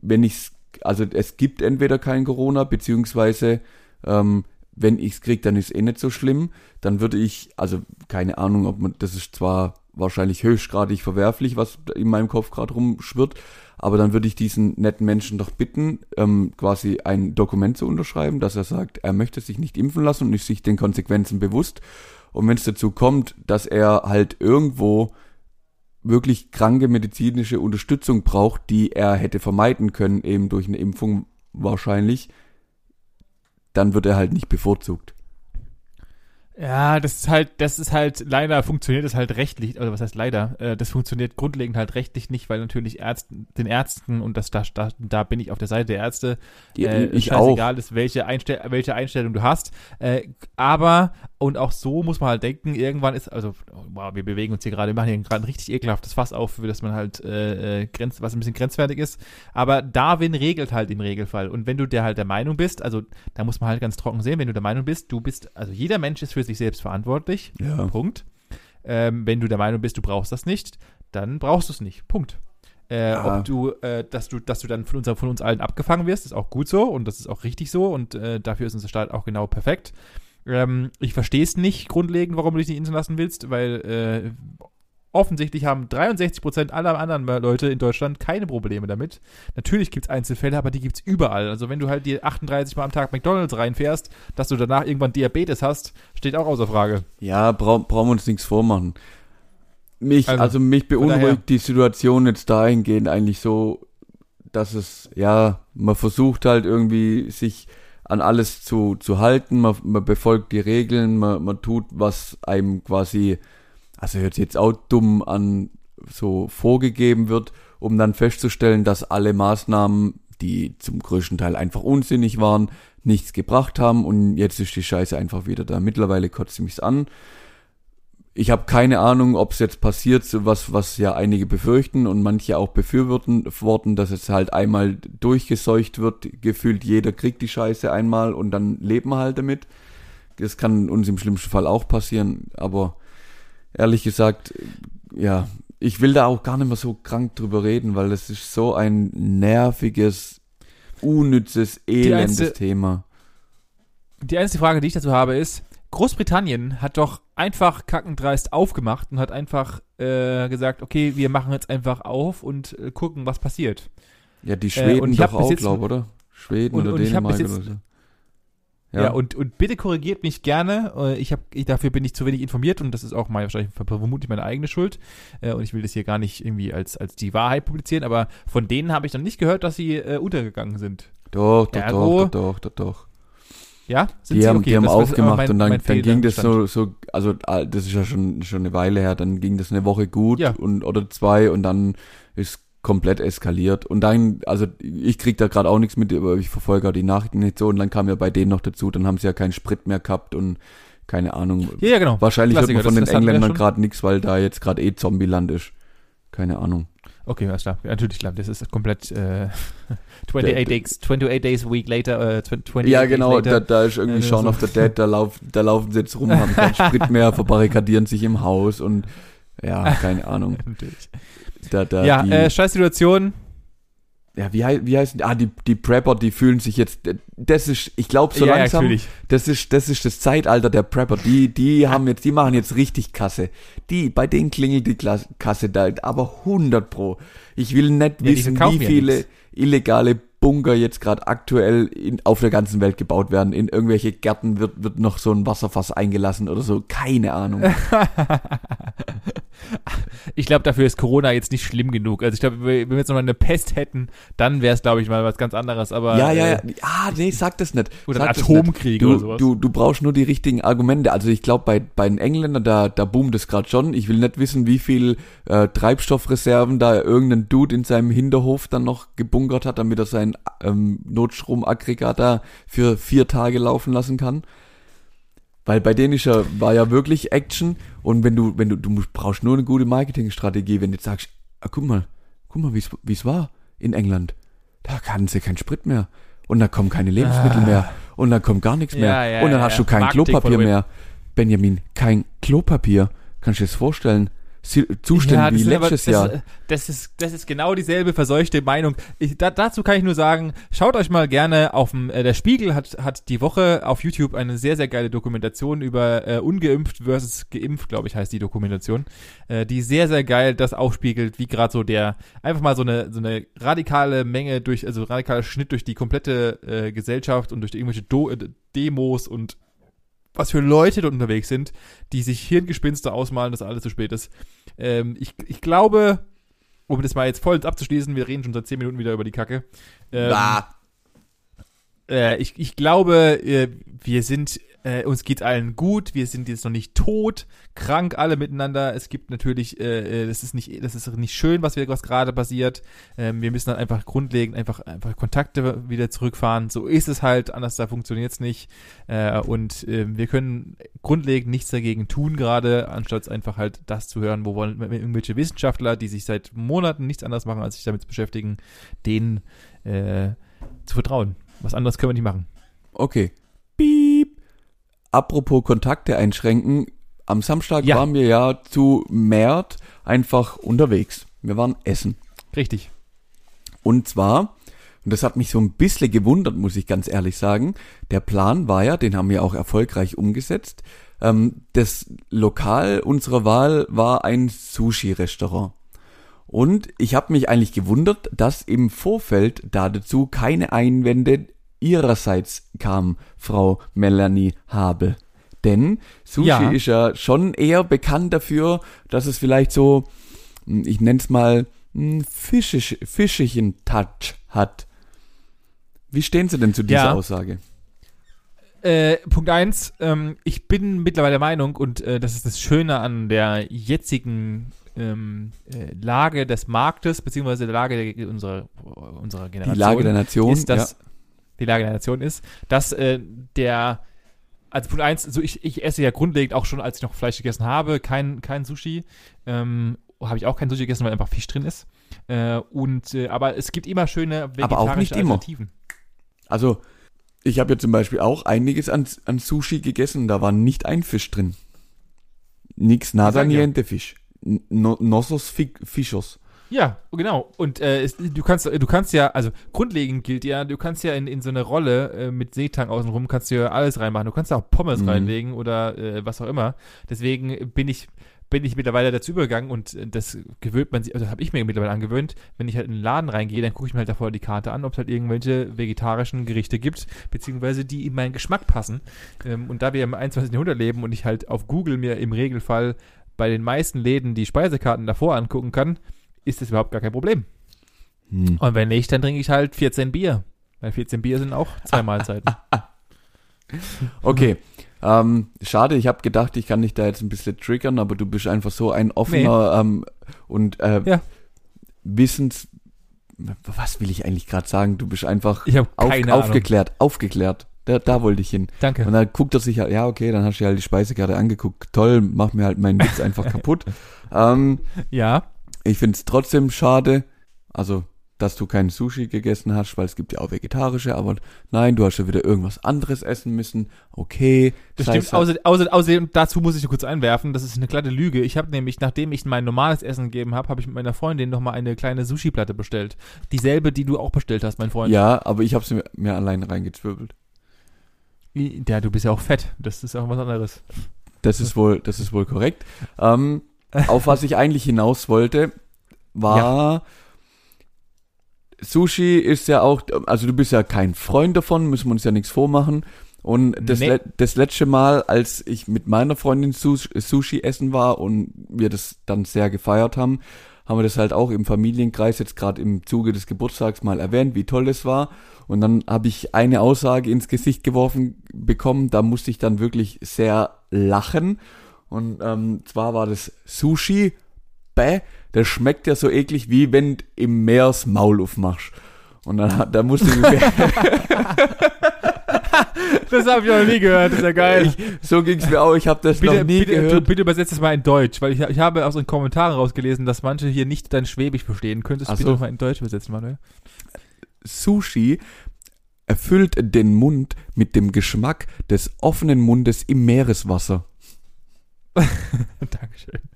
B: wenn ich also es gibt entweder kein Corona, beziehungsweise ähm, wenn ich's krieg, dann ist eh nicht so schlimm, dann würde ich, also keine Ahnung, ob man, das ist zwar wahrscheinlich höchstgradig verwerflich, was in meinem Kopf gerade rumschwirrt, aber dann würde ich diesen netten Menschen doch bitten, ähm, quasi ein Dokument zu unterschreiben, dass er sagt, er möchte sich nicht impfen lassen und ist sich den Konsequenzen bewusst. Und wenn es dazu kommt, dass er halt irgendwo wirklich kranke medizinische Unterstützung braucht, die er hätte vermeiden können, eben durch eine Impfung wahrscheinlich, dann wird er halt nicht bevorzugt.
A: Ja, das ist halt, das ist halt, leider funktioniert es halt rechtlich, oder was heißt leider, äh, das funktioniert grundlegend halt rechtlich nicht, weil natürlich Ärzten, den Ärzten, und das, da, da, da bin ich auf der Seite der Ärzte, äh, ich scheißegal auch. ist, welche, Einstell welche Einstellung du hast, äh, aber, und auch so muss man halt denken, irgendwann ist, also, wow, wir bewegen uns hier gerade, wir machen hier gerade ein richtig ekelhaftes Fass auf, für das man halt, äh, äh, grenz, was ein bisschen grenzwertig ist, aber Darwin regelt halt im Regelfall, und wenn du der halt der Meinung bist, also, da muss man halt ganz trocken sehen, wenn du der Meinung bist, du bist, also jeder Mensch ist für für sich selbst verantwortlich. Ja. Punkt. Ähm, wenn du der Meinung bist, du brauchst das nicht, dann brauchst du es nicht. Punkt. Äh, ja. Ob du, äh, dass du, dass du dann von, unser, von uns allen abgefangen wirst, ist auch gut so und das ist auch richtig so und äh, dafür ist unser Staat auch genau perfekt. Ähm, ich verstehe es nicht grundlegend, warum du dich nicht impfen lassen willst, weil äh, offensichtlich haben 63% aller anderen Leute in Deutschland keine Probleme damit. Natürlich gibt es Einzelfälle, aber die gibt es überall. Also wenn du halt dir 38 Mal am Tag McDonalds reinfährst, dass du danach irgendwann Diabetes hast, steht auch außer Frage.
B: Ja, bra brauchen wir uns nichts vormachen. Mich, also, also mich beunruhigt die Situation jetzt dahingehend eigentlich so, dass es, ja, man versucht halt irgendwie sich an alles zu, zu halten, man, man befolgt die Regeln, man, man tut, was einem quasi also hört sich jetzt auch dumm an, so vorgegeben wird, um dann festzustellen, dass alle Maßnahmen, die zum größten Teil einfach unsinnig waren, nichts gebracht haben und jetzt ist die Scheiße einfach wieder da. Mittlerweile kotzt sie mich an. Ich habe keine Ahnung, ob es jetzt passiert, was, was ja einige befürchten und manche auch befürworten dass es halt einmal durchgeseucht wird. Gefühlt jeder kriegt die Scheiße einmal und dann leben wir halt damit. Das kann uns im schlimmsten Fall auch passieren, aber ehrlich gesagt, ja, ich will da auch gar nicht mehr so krank drüber reden, weil das ist so ein nerviges, unnützes, elendes die Thema.
A: Die einzige Frage, die ich dazu habe, ist, Großbritannien hat doch einfach kackendreist aufgemacht und hat einfach äh, gesagt, okay, wir machen jetzt einfach auf und äh, gucken, was passiert.
B: Ja, die äh, Schweden äh, doch auch, glaube oder? Schweden und, oder und Dänemark oder so.
A: Ja, ja und, und bitte korrigiert mich gerne. Äh, ich habe, ich, dafür bin ich zu wenig informiert und das ist auch mal wahrscheinlich vermutlich meine eigene Schuld. Äh, und ich will das hier gar nicht irgendwie als, als die Wahrheit publizieren, aber von denen habe ich dann nicht gehört, dass sie äh, untergegangen sind.
B: Doch, doch, Ergo, doch, doch, doch, doch.
A: Ja,
B: sind die sie? haben, okay, die haben aufgemacht mein, und dann, dann ging das so, so, also ah, das ist ja schon, schon eine Weile her, dann ging das eine Woche gut ja. und oder zwei und dann ist komplett eskaliert. Und dann, also ich krieg da gerade auch nichts mit, aber ich verfolge auch die Nachrichten nicht so. Und dann kam ja bei denen noch dazu, dann haben sie ja keinen Sprit mehr gehabt und keine Ahnung.
A: Ja, ja genau.
B: Wahrscheinlich Klassiker, hört man von den Engländern gerade nichts, weil da jetzt gerade eh Zombieland ist. Keine Ahnung.
A: Okay, alles klar. Natürlich klar. Das ist komplett äh, 28, days, 28 days a week later. Äh, 28
B: ja, genau. Da, da ist irgendwie äh, Shaun so. of the Dead. Da, lauf, da laufen sie jetzt rum, haben keinen Sprit mehr, verbarrikadieren sich im Haus und ja, keine Ahnung. natürlich.
A: Da, da, ja, die, äh, scheiß Situation.
B: Ja, wie, wie heißt Ah, die, die Prepper, die fühlen sich jetzt. Das ist, ich glaube, so ja, langsam. Natürlich. Das ist, das ist das Zeitalter der Prepper. Die, die haben jetzt, die machen jetzt richtig Kasse. Die, bei denen klingelt die Kasse da, aber 100 pro. Ich will nicht ja, wissen, wie viele ja illegale Bunker jetzt gerade aktuell in, auf der ganzen Welt gebaut werden. In irgendwelche Gärten wird, wird noch so ein Wasserfass eingelassen oder so. Keine Ahnung.
A: ich glaube, dafür ist Corona jetzt nicht schlimm genug. Also ich glaube, wenn wir jetzt nochmal eine Pest hätten, dann wäre es, glaube ich, mal was ganz anderes. Aber
B: ja, ja, ja.
A: äh,
B: Ah, nee, sag das nicht.
A: Oder
B: sag
A: ein
B: das nicht.
A: Atomkrieg
B: du,
A: oder sowas.
B: Du, du brauchst nur die richtigen Argumente. Also ich glaube, bei, bei den Engländern, da, da boomt es gerade schon. Ich will nicht wissen, wie viel äh, Treibstoffreserven da irgendein Dude in seinem Hinterhof dann noch gebunkert hat, damit er sein ähm, Notstromaggregat da für vier Tage laufen lassen kann. Weil bei ja, war ja wirklich Action und wenn du, wenn du, du brauchst nur eine gute Marketingstrategie, wenn du jetzt sagst, ah, guck mal, guck mal, wie es war in England. Da kann sie kein Sprit mehr. Und da kommen keine Lebensmittel
A: Ah.
B: mehr. Und dann kommt gar nichts mehr.
A: Ja, ja,
B: und dann
A: ja,
B: hast du kein
A: Marketing
B: Klopapier mehr. Benjamin, kein Klopapier. Kannst du dir das vorstellen? Si- Zustände wie
A: das aber-
B: letztes
A: das,
B: Jahr.
A: äh, Das ist, das ist genau dieselbe verseuchte Meinung. Ich, da, dazu kann ich nur sagen, schaut euch mal gerne auf dem, äh, der Spiegel hat, hat die Woche auf YouTube eine sehr, sehr geile Dokumentation über äh, ungeimpft versus geimpft, glaube ich, heißt die Dokumentation, äh, die sehr, sehr geil das aufspiegelt, wie gerade so der, einfach mal so eine, so eine radikale Menge durch, also radikaler Schnitt durch die komplette äh, Gesellschaft und durch irgendwelche Do äh, Demos und was für Leute dort unterwegs sind, die sich Hirngespinste ausmalen, dass alles zu spät ist. Ähm, ich, ich glaube, um das mal jetzt voll abzuschließen, wir reden schon seit 10 Minuten wieder über die Kacke. Ähm,
B: Ah,
A: äh, ich, ich glaube, äh, wir sind, äh, uns geht's allen gut, wir sind jetzt noch nicht tot, krank alle miteinander. Es gibt natürlich, äh, äh, das ist nicht, das ist nicht schön, was wir was gerade passiert. Ähm, wir müssen dann einfach grundlegend einfach einfach Kontakte wieder zurückfahren. So ist es halt, anders da funktioniert's nicht. Äh, und äh, wir können grundlegend nichts dagegen tun gerade, anstatt einfach halt das zu hören, wo wollen irgendwelche Wissenschaftler, die sich seit Monaten nichts anderes machen, als sich damit zu beschäftigen, denen äh, zu vertrauen. Was anderes können wir nicht machen.
B: okay. Piep. Apropos Kontakte einschränken. Am Samstag
A: Ja.
B: waren wir ja zu Mert einfach unterwegs. Wir waren essen.
A: Richtig.
B: Und zwar, und das hat mich so ein bisschen gewundert, muss ich ganz ehrlich sagen, der Plan war ja, den haben wir auch erfolgreich umgesetzt, ähm, das Lokal unserer Wahl war ein Sushi-Restaurant. Und ich habe mich eigentlich gewundert, dass im Vorfeld da dazu keine Einwände ihrerseits kam, Frau Melanie Habe. Denn Sushi
A: Ja.
B: ist ja schon eher bekannt dafür, dass es vielleicht so, hm, ich nenn's mal, einen fischisch, fischigen Touch hat. Wie stehen Sie denn zu dieser
A: Ja.
B: Aussage?
A: Äh, Punkt eins: ähm, ich bin mittlerweile der Meinung, und äh, das ist das Schöne an der jetzigen ähm, äh, Lage des Marktes, beziehungsweise der Lage der, unserer, unserer
B: Die
A: Generation,
B: Lage der Nation.
A: ist, dass die Lage der Nation ist, dass äh, der also Punkt eins, so ich, ich esse ja grundlegend auch schon, als ich noch Fleisch gegessen habe, kein, kein Sushi. Ähm, habe ich auch kein Sushi gegessen, weil einfach Fisch drin ist. Äh, und aber aber es gibt immer schöne vegetarische
B: auch nicht immer.
A: Alternativen.
B: Also, ich habe ja zum Beispiel auch einiges an, an Sushi gegessen, da war nicht ein Fisch drin. Nix nada
A: sag ja.
B: niente Fisch. No, nossos fi Fischos.
A: Ja, genau. Und äh, es, du kannst, du kannst ja, also grundlegend gilt ja, du kannst ja in, in so eine Rolle äh, mit Seetang außenrum kannst du ja alles reinmachen. Du kannst auch Pommes
B: Mhm.
A: reinlegen oder äh, was auch immer. Deswegen bin ich bin ich mittlerweile dazu übergegangen und äh, das gewöhnt man sich, also habe ich mir mittlerweile angewöhnt, wenn ich halt in einen Laden reingehe, dann gucke ich mir halt davor die Karte an, ob es halt irgendwelche vegetarischen Gerichte gibt, beziehungsweise die in meinen Geschmack passen. Ähm, und da wir im 21. Jahrhundert leben und ich halt auf Google mir im Regelfall bei den meisten Läden die Speisekarten davor angucken kann, ist das überhaupt gar kein Problem.
B: Hm.
A: Und wenn nicht, dann trinke ich halt 14 Bier. Weil 14 Bier sind auch zwei Mahlzeiten.
B: Okay. Ähm, schade, ich habe gedacht, ich kann dich da jetzt ein bisschen triggern, aber du bist einfach so ein offener ähm, und äh,
A: Ja.
B: Wissens. Was will ich eigentlich gerade sagen? Du bist einfach auf,
A: Ahnung.
B: aufgeklärt, aufgeklärt. Da, da wollte ich hin.
A: Danke.
B: Und dann guckt er sich halt, ja, okay, dann hast du ja halt die Speisekarte angeguckt. Toll, mach mir halt meinen Witz einfach kaputt. Ähm,
A: Ja,
B: ich find's trotzdem schade, also, dass du kein Sushi gegessen hast, weil es gibt ja auch vegetarische, aber nein, du hast ja wieder irgendwas anderes essen müssen. Okay.
A: das stimmt.
B: es
A: Außer, außer, außerdem, dazu muss ich nur kurz einwerfen, das ist eine glatte Lüge. Ich habe nämlich, nachdem ich mein normales Essen gegeben habe, habe ich mit meiner Freundin nochmal eine kleine Sushi-Platte bestellt. Dieselbe, die du auch bestellt hast, mein Freund.
B: Ja, aber ich habe sie mir, mir alleine reingezwirbelt.
A: Ja, du bist ja auch fett. Das ist auch was anderes.
B: Das ist wohl, das ist wohl korrekt. Ähm, auf was ich eigentlich hinaus wollte, war Sushi ist ja auch, also du bist ja kein Freund davon, müssen wir uns ja nichts vormachen. Und das,
A: Nee.
B: le das letzte Mal, als ich mit meiner Freundin Sus Sushi essen war und wir das dann sehr gefeiert haben, haben wir das halt auch im Familienkreis jetzt gerade im Zuge des Geburtstags mal erwähnt, wie toll das war. Und dann habe ich eine Aussage ins Gesicht geworfen bekommen, da musste ich dann wirklich sehr lachen. Und ähm, zwar war das Sushi, bäh, das schmeckt ja so eklig, wie wenn du im Meer das Maul aufmachst. Und dann da musste ich,
A: Das habe ich noch nie gehört, das ist ja geil.
B: ich so ging's mir auch, ich habe das
A: bitte,
B: noch nie
A: bitte, du,
B: gehört.
A: bitte übersetzt das mal in Deutsch, weil ich, ich habe aus den Kommentaren rausgelesen, dass manche hier nicht dein Schwäbisch verstehen. Könntest du bitte
B: so.
A: noch mal in Deutsch übersetzen, Manuel?
B: Sushi erfüllt den Mund mit dem Geschmack des offenen Mundes im Meereswasser.
A: Dankeschön.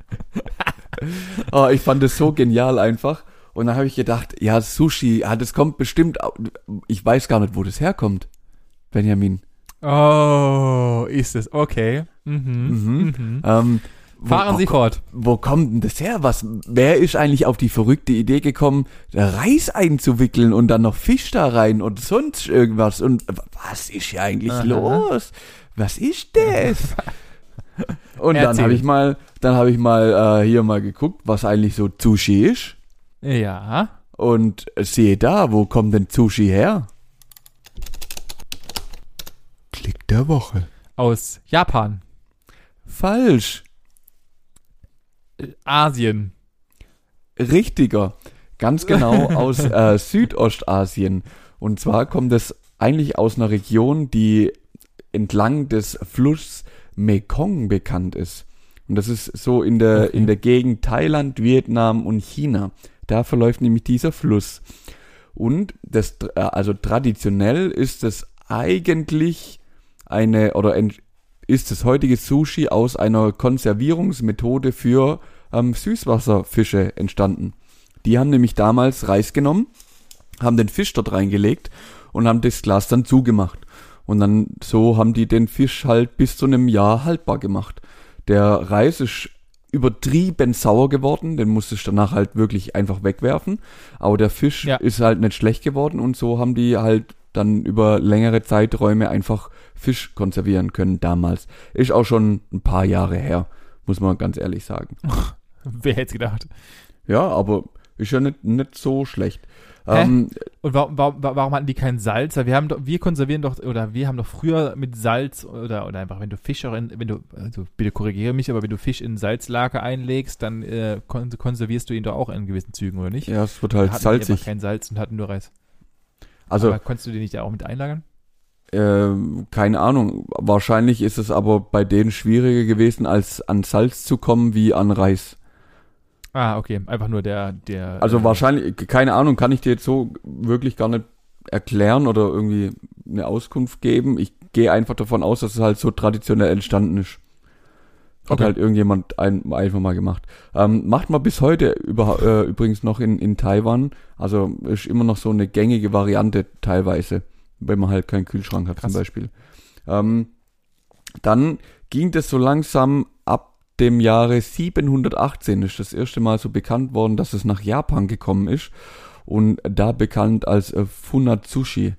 B: Oh, ich fand das so genial einfach. Und dann habe ich gedacht, ja, Sushi, ja, das kommt bestimmt, ich weiß gar nicht, wo das herkommt, Benjamin.
A: Oh, ist es. Okay. Mhm.
B: Mhm.
A: Mhm.
B: Ähm, wo-
A: Fahren
B: wo,
A: Sie fort.
B: Wo kommt denn das her? Was, wer ist eigentlich auf die verrückte Idee gekommen, Reis einzuwickeln und dann noch Fisch da rein und sonst irgendwas? Und was ist hier eigentlich
A: Aha.
B: los? Was ist das? Und dann
A: Erzähl.
B: habe ich mal, dann habe ich mal äh, hier mal geguckt, was eigentlich so Sushi ist.
A: Ja.
B: Und sehe da, wo kommt denn Sushi her? Klick der Woche.
A: Aus Japan.
B: Falsch.
A: Äh, Asien.
B: Richtiger. Ganz genau aus äh, Südostasien. Und zwar kommt es eigentlich aus einer Region, die entlang des Flusses Mekong bekannt ist. Und das ist so in der,
A: Okay.
B: in der Gegend Thailand, Vietnam und China. Da verläuft nämlich dieser Fluss. Und das, äh, also traditionell ist es eigentlich eine, oder ist das heutige Sushi aus einer Konservierungsmethode für ähm, Süßwasserfische entstanden. Die haben nämlich damals Reis genommen, haben den Fisch dort reingelegt und haben das Glas dann zugemacht. Und dann so haben die den Fisch halt bis zu einem Jahr haltbar gemacht. Der Reis ist übertrieben sauer geworden, den musste ich danach halt wirklich einfach wegwerfen. Aber der Fisch
A: Ja.
B: ist halt nicht schlecht geworden und so haben die halt dann über längere Zeiträume einfach Fisch konservieren können damals. Ist auch schon ein paar Jahre her, muss man ganz ehrlich sagen.
A: Wer hätte es gedacht?
B: Ja, aber ist ja nicht, nicht so schlecht. Ähm,
A: Und warum, warum, warum hatten die kein Salz? Wir haben doch, wir konservieren doch, oder wir haben doch früher mit Salz oder, oder einfach, wenn du Fisch auch in, wenn du, also bitte korrigiere mich, aber wenn du Fisch in Salzlake einlegst, dann äh, kon konservierst du ihn doch auch in gewissen Zügen, oder nicht?
B: ja, es wird
A: Wir
B: halt
A: hatten
B: salzig.
A: kein Salz und hatten nur Reis.
B: Also,
A: aber konntest du den nicht auch mit einlagern?
B: ähm, keine Ahnung. Wahrscheinlich ist es aber bei denen schwieriger gewesen, als an Salz zu kommen wie an Reis.
A: Ah, okay. Einfach nur der, der.
B: Also
A: äh,
B: wahrscheinlich, keine Ahnung, kann ich dir jetzt so wirklich gar nicht erklären oder irgendwie eine Auskunft geben. Ich gehe einfach davon aus, dass es halt so traditionell entstanden ist. Hat
A: Okay.
B: halt irgendjemand ein, einfach mal gemacht. Ähm, macht man bis heute über, äh, übrigens noch in, in Taiwan. Also ist immer noch so eine gängige Variante teilweise, wenn man halt keinen Kühlschrank hat
A: Krass.
B: zum Beispiel. Ähm, dann ging das so langsam dem Jahre 718 ist das erste Mal so bekannt worden, dass es nach Japan gekommen ist und da bekannt als äh, Funatsushi.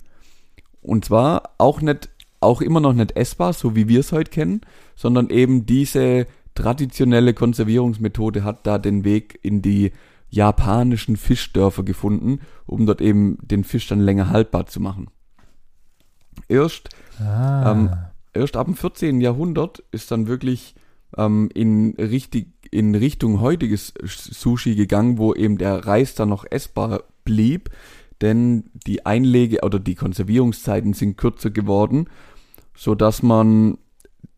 B: Und zwar auch nicht, auch immer noch nicht essbar, so wie wir es heute kennen, sondern eben diese traditionelle Konservierungsmethode hat da den Weg in die japanischen Fischdörfer gefunden, um dort eben den Fisch dann länger haltbar zu machen. Erst
A: Ah.
B: ähm, erst ab dem 14. Jahrhundert ist dann wirklich ähm, in, richtig, in Richtung heutiges Sushi gegangen, wo eben der Reis dann noch essbar blieb, denn die Einlege- oder die Konservierungszeiten sind kürzer geworden, so dass man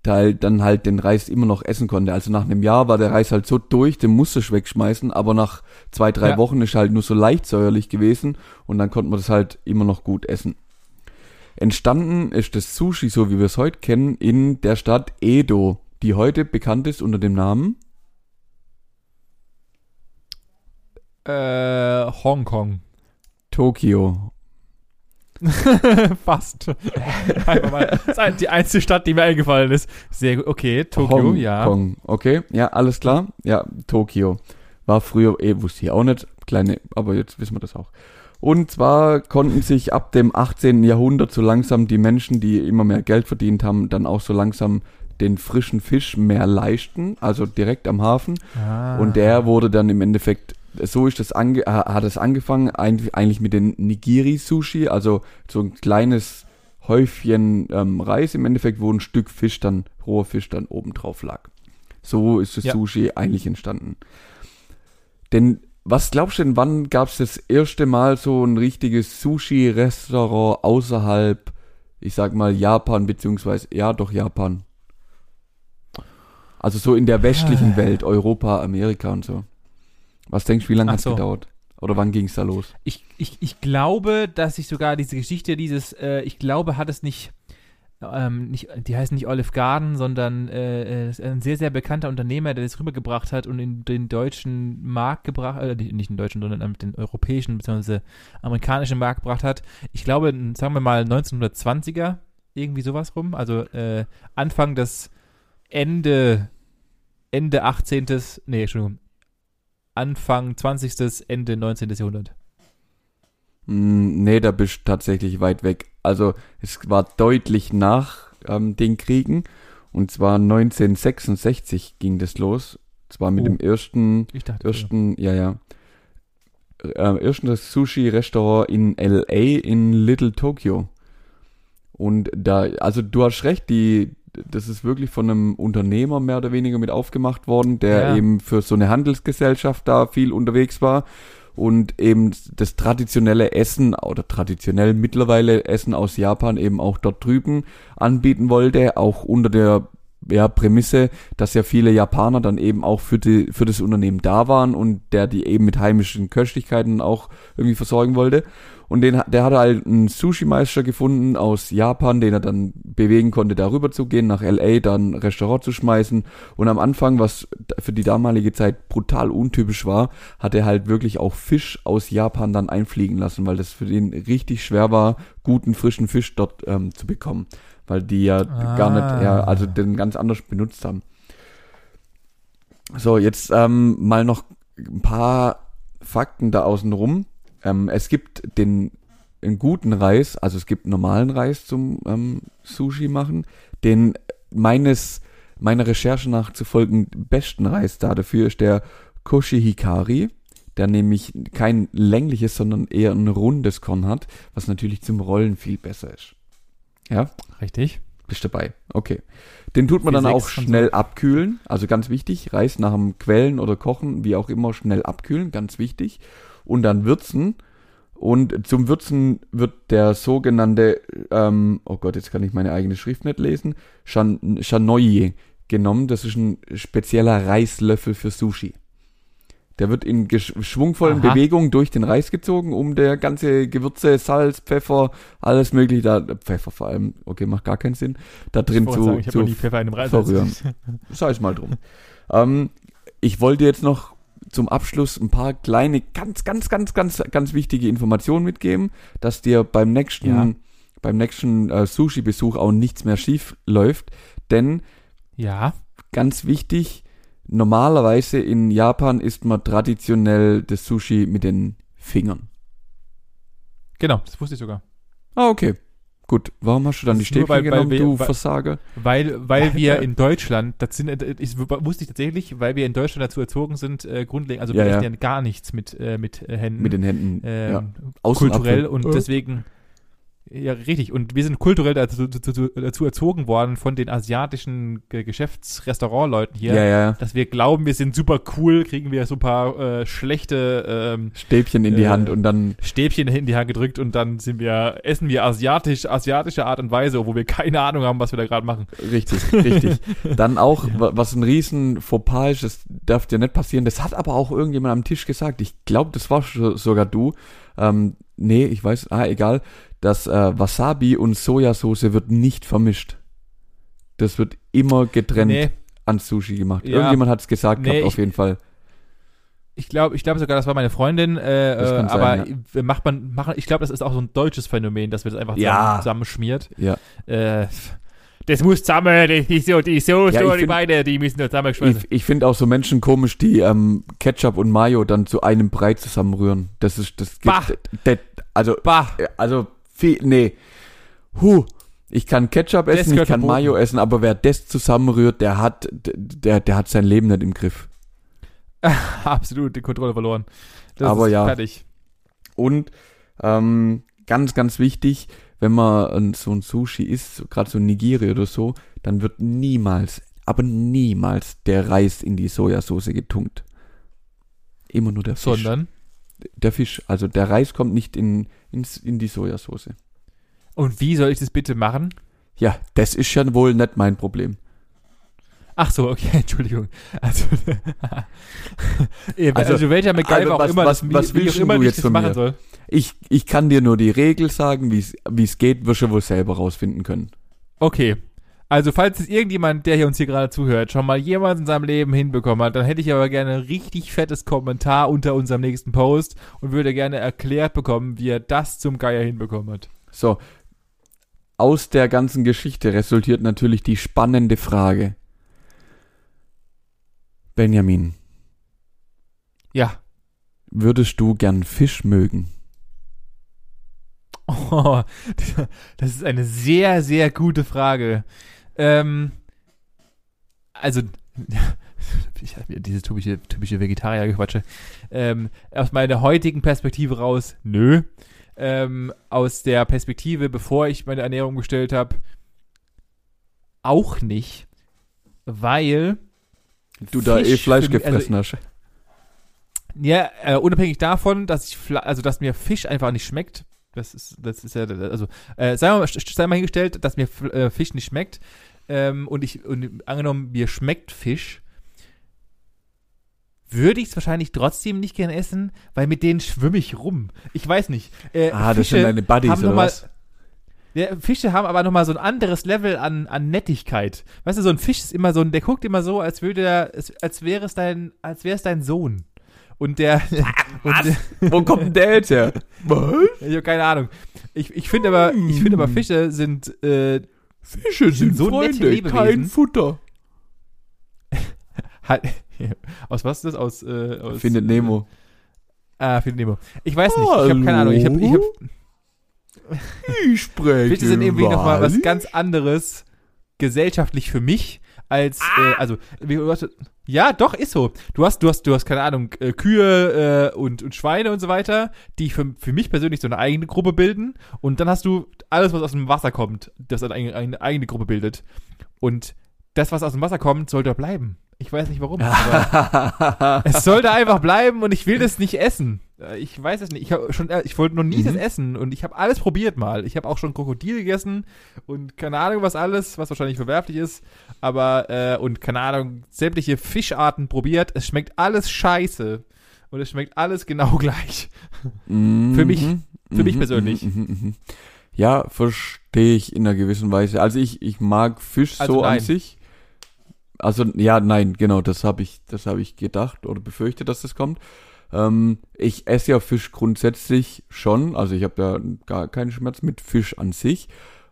B: dann halt den Reis immer noch essen konnte. Also nach einem Jahr war der Reis halt so durch, den musste ich wegschmeißen, aber nach zwei, drei
A: Ja.
B: Wochen ist halt nur so leicht säuerlich gewesen und dann konnte man das halt immer noch gut essen. Entstanden ist das Sushi, so wie wir es heute kennen, in der Stadt Edo, die heute bekannt ist unter dem Namen.
A: Äh, Hongkong.
B: Tokio.
A: Fast. Einfach mal. Das ist die einzige Stadt, die mir eingefallen ist. Sehr gut. Okay, Tokio,
B: Hong
A: ja.
B: Kong. Okay, ja, alles klar. Ja, Tokio. War früher, eh, wusste ich auch nicht, kleine, aber jetzt wissen wir das auch. Und zwar konnten sich ab dem 18. Jahrhundert so langsam die Menschen, die immer mehr Geld verdient haben, dann auch so langsam den frischen Fisch mehr leisten, also direkt am Hafen.
A: Ah.
B: Und der wurde dann im Endeffekt, so ist das ange, hat es angefangen, eigentlich eigentlich mit den Nigiri-Sushi, also so ein kleines Häufchen ähm, Reis im Endeffekt, wo ein Stück Fisch dann, roher Fisch dann oben drauf lag. So ist das
A: Ja.
B: Sushi eigentlich entstanden. Denn was glaubst du denn, wann gab es das erste Mal so ein richtiges Sushi-Restaurant außerhalb, ich sag mal, Japan, beziehungsweise, ja, doch Japan? Also so in der westlichen
A: Ah.
B: Welt, Europa, Amerika und so. Was denkst du, wie lange
A: Ach
B: hat's
A: so.
B: gedauert? Oder wann ging's da los?
A: Ich, ich, ich glaube, dass ich sogar diese Geschichte, dieses, äh, ich glaube, hat es nicht, ähm, nicht, die heißen nicht Olive Garden, sondern äh, ist ein sehr, sehr bekannter Unternehmer, der das rübergebracht hat und in den deutschen Markt gebracht, äh, nicht nicht den deutschen, sondern ähm, den europäischen bzw. amerikanischen Markt gebracht hat. Ich glaube, sagen wir mal 1920er, irgendwie sowas rum, also äh, Anfang des Ende, Ende 18. Nee, Entschuldigung, Anfang 20. Ende 19. Jahrhundert.
B: Hm, nee, da bist du tatsächlich weit weg. Also es war deutlich nach ähm, den Kriegen. Und zwar 1966 ging das los. Zwar mit
A: Oh.
B: dem ersten,
A: Ich dachte,
B: ersten, ja, ja, äh, ersten Sushi-Restaurant in LA in Little Tokyo. Und da, also du hast recht, die, das ist wirklich von einem Unternehmer mehr oder weniger mit aufgemacht worden, der
A: Ja.
B: eben für so eine Handelsgesellschaft da viel unterwegs war und eben das traditionelle Essen oder traditionell mittlerweile Essen aus Japan eben auch dort drüben anbieten wollte, auch unter der ja, Prämisse, dass ja viele Japaner dann eben auch für, die, für das Unternehmen da waren und der die eben mit heimischen Köstlichkeiten auch irgendwie versorgen wollte. Und den, hat- der hatte halt einen Sushi-Meister gefunden aus Japan, den er dann bewegen konnte, darüber zu gehen, nach LA, dann ein Restaurant zu schmeißen. Und am Anfang, was für die damalige Zeit brutal untypisch war, hat er halt wirklich auch Fisch aus Japan dann einfliegen lassen, weil das für den richtig schwer war, guten frischen Fisch dort ähm, zu bekommen. Weil die ja gar nicht, ja,
A: Ah.
B: also den ganz anders benutzt haben. So, jetzt ähm, mal noch ein paar Fakten da außen rum. Ähm, es gibt den einen guten Reis, also es gibt normalen Reis zum ähm, Sushi machen. Den meines meiner Recherche nach zu folgen besten Reis da dafür ist der Koshihikari, der nämlich kein längliches, sondern eher ein rundes Korn hat, was natürlich zum Rollen viel besser ist. Ja,
A: Richtig.
B: bist dabei. Okay. Den tut man dann auch schnell abkühlen. Also ganz wichtig. Reis nach dem Quellen oder Kochen, wie auch immer, schnell abkühlen. Ganz wichtig. Und dann würzen. Und zum Würzen wird der sogenannte, ähm, oh Gott, jetzt kann ich meine eigene Schrift nicht lesen, Shan Shanoye genommen. Das ist ein spezieller Reislöffel für Sushi. Der wird in schwungvollen
A: Aha.
B: Bewegungen durch den Reis gezogen, um der ganze Gewürze, Salz, Pfeffer, alles mögliche, da, Pfeffer vor allem, okay, macht gar keinen Sinn, da drin zu,
A: sagen, ich habe
B: zu
A: Pfeffer in einem Reis.
B: verrühren. sei es mal drum. ähm, ich wollte jetzt noch zum Abschluss ein paar kleine, ganz, ganz, ganz, ganz, ganz wichtige Informationen mitgeben, dass dir beim nächsten,
A: Ja.
B: beim nächsten äh, Sushi-Besuch auch nichts mehr schief läuft, denn
A: Ja.
B: ganz wichtig, normalerweise in Japan isst man traditionell das Sushi mit den Fingern.
A: Genau, das wusste ich sogar.
B: Ah, okay. Gut, warum hast du dann die
A: Das
B: Stäbchen
A: weil- weil
B: genommen,
A: wir-
B: du
A: weil-
B: Versager?
A: Weil, weil wir in Deutschland, das sind, äh, ich wusste ich tatsächlich, weil wir in Deutschland dazu erzogen sind, äh, grundlegend, also wir
B: Ja, ja.
A: ja gar nichts mit, äh, mit äh, Händen.
B: Mit den Händen.
A: ähm,
B: ja. Außen
A: kulturell und
B: Äh.
A: deswegen ja richtig und wir sind kulturell dazu, dazu, erzogen worden von den asiatischen Ge- Geschäftsrestaurantleuten hier,
B: Ja, ja, ja.
A: dass wir glauben, wir sind super cool, kriegen wir so ein paar äh, schlechte ähm,
B: Stäbchen in die
A: Äh,
B: Hand und dann
A: Stäbchen in die Hand gedrückt und dann sind wir essen wir asiatisch asiatische Art und Weise, obwohl wir keine Ahnung haben, was wir da gerade machen.
B: Richtig, richtig. Dann auch, wa- was ein riesen Fauxpas ist, das darf dir nicht passieren. Das hat aber auch irgendjemand am Tisch gesagt. Ich glaube, das war so- sogar du. Ähm, nee, ich weiß, ah, egal. Das äh, Wasabi und Sojasauce wird nicht vermischt. Das wird immer getrennt
A: Nee,
B: an Sushi gemacht.
A: Ja.
B: Irgendjemand hat es gesagt
A: Nee,
B: gehabt, auf jeden Fall.
A: Ich glaube, ich glaube sogar, das war meine Freundin, äh, äh,
B: sein,
A: aber
B: ja.
A: macht man, machen, ich glaube, das ist auch so ein deutsches Phänomen, dass wir das einfach
B: Ja.
A: zusammen, zusammenschmiert.
B: Ja.
A: Äh, das muss zusammen, die, die, so, die so,
B: Ja,
A: die beide, die müssen da zusammengeschmolzen.
B: Ich, ich finde auch so Menschen komisch, die ähm, Ketchup und Mayo dann zu einem Brei zusammenrühren. Das ist, das
A: Bah.
B: das, das, also,
A: Bah.
B: also, viel, nee. Huh. Ich kann Ketchup
A: Das
B: essen, ich kann
A: verboten.
B: Mayo essen, aber wer das zusammenrührt, der hat, der, der hat sein Leben nicht im Griff.
A: Absolut die Kontrolle verloren. Das
B: Aber
A: ist
B: ja.
A: fertig.
B: Und ähm, ganz, ganz wichtig, wenn man so ein Sushi isst, gerade so ein Nigiri oder so, dann wird niemals, aber niemals der Reis in die Sojasauce getunkt. Immer nur der Fisch.
A: Sondern.
B: Der Fisch, also der Reis kommt nicht in, ins, in die Sojasauce.
A: Und wie soll ich das bitte machen?
B: Ja, das ist ja wohl nicht mein Problem.
A: Ach so, okay, Entschuldigung. Also,
B: Also-
A: also, welcher MacGyver
B: also
A: auch immer,
B: was-
A: das,
B: was willst
A: auch immer
B: du
A: ich
B: jetzt von
A: machen
B: mir?
A: soll.
B: Ich, ich kann dir nur die Regel sagen, wie es wie es geht, wirst du wohl selber rausfinden können.
A: Okay. Also, falls es irgendjemand, der hier uns hier gerade zuhört, schon mal jemals in seinem Leben hinbekommen hat, dann hätte ich aber gerne ein richtig fettes Kommentar unter unserem nächsten Post und würde gerne erklärt bekommen, wie er das zum Geier hinbekommen hat.
B: So, aus der ganzen Geschichte resultiert natürlich die spannende Frage. Benjamin,
A: Ja.
B: würdest du gern Fisch mögen?
A: Oh, das ist eine sehr, sehr gute Frage. Ähm, also, ich habe mir diese typische, typische Vegetarier-Gequatsche. Ähm, aus meiner heutigen Perspektive raus, nö. Ähm, aus der Perspektive, bevor ich meine Ernährung gestellt habe, auch nicht. Weil,
B: Du da eh
A: Fisch
B: Fleisch
A: für mich- also
B: gefressen hast.
A: ja, äh, unabhängig davon, dass ich, also dass mir Fisch einfach nicht schmeckt. Das ist, das ist ja, also, äh, sei mal, sei mal hingestellt, dass mir äh, Fisch nicht schmeckt. Ähm, und ich, und angenommen, mir schmeckt Fisch, würde ich es wahrscheinlich trotzdem nicht gerne essen, weil mit denen schwimme ich rum. Ich weiß nicht. Äh,
B: Ah, das
A: Fische
B: sind deine Buddies oder
A: mal-
B: was?
A: Ja, Fische haben aber nochmal so ein anderes Level an, an Nettigkeit. Weißt du, so ein Fisch ist immer so ein, der guckt immer so, als würde er, als, wäre es dein, als wäre es dein Sohn. Und der, und der
B: Wo kommt denn der jetzt her? Was?
A: ich habe keine Ahnung. Ich, ich finde aber, ich finde aber Fische sind, äh,
B: Fische
A: sind so nette Lebewesen.
B: Futter.
A: aus was ist das? Aus, äh, aus
B: Findet Nemo.
A: Ah, Findet Nemo. Ich weiß nicht, ich habe keine Ahnung. Ich habe, ich hab,
B: Ich spreche.
A: Fische sind irgendwie nochmal was ganz anderes gesellschaftlich für mich als äh, also wie, hast, ja doch ist so. Du hast du hast du hast keine Ahnung äh, Kühe äh, und, und Schweine und so weiter die für, für mich persönlich so eine eigene Gruppe bilden. Und dann hast du alles was aus dem Wasser kommt das eine, eigene- eine eigene Gruppe bildet. Und das was aus dem Wasser kommt soll da bleiben. Ich weiß nicht warum aber es sollte einfach bleiben und ich will das nicht essen. Äh, Ich weiß es nicht. Ich, hab schon, äh, ich wollte noch nie
B: Mhm.
A: das essen und ich habe alles probiert mal. Ich habe auch schon Krokodil gegessen und keine Ahnung was alles, was wahrscheinlich verwerflich ist. Aber, äh, und keine Ahnung, sämtliche Fischarten probiert. Es schmeckt alles scheiße. Und es schmeckt alles genau gleich. Für mich- für mich persönlich.
B: mhm, mhm. Ja, verstehe ich in einer gewissen Weise. Also ich, ich mag Fisch
A: Also
B: so an
A: nein.
B: sich. Also ja, nein, genau, das habe ich, das habe ich gedacht oder befürchtet, dass das kommt. Ähm, ich esse ja Fisch grundsätzlich schon, also ich habe da gar keinen Schmerz mit Fisch an sich.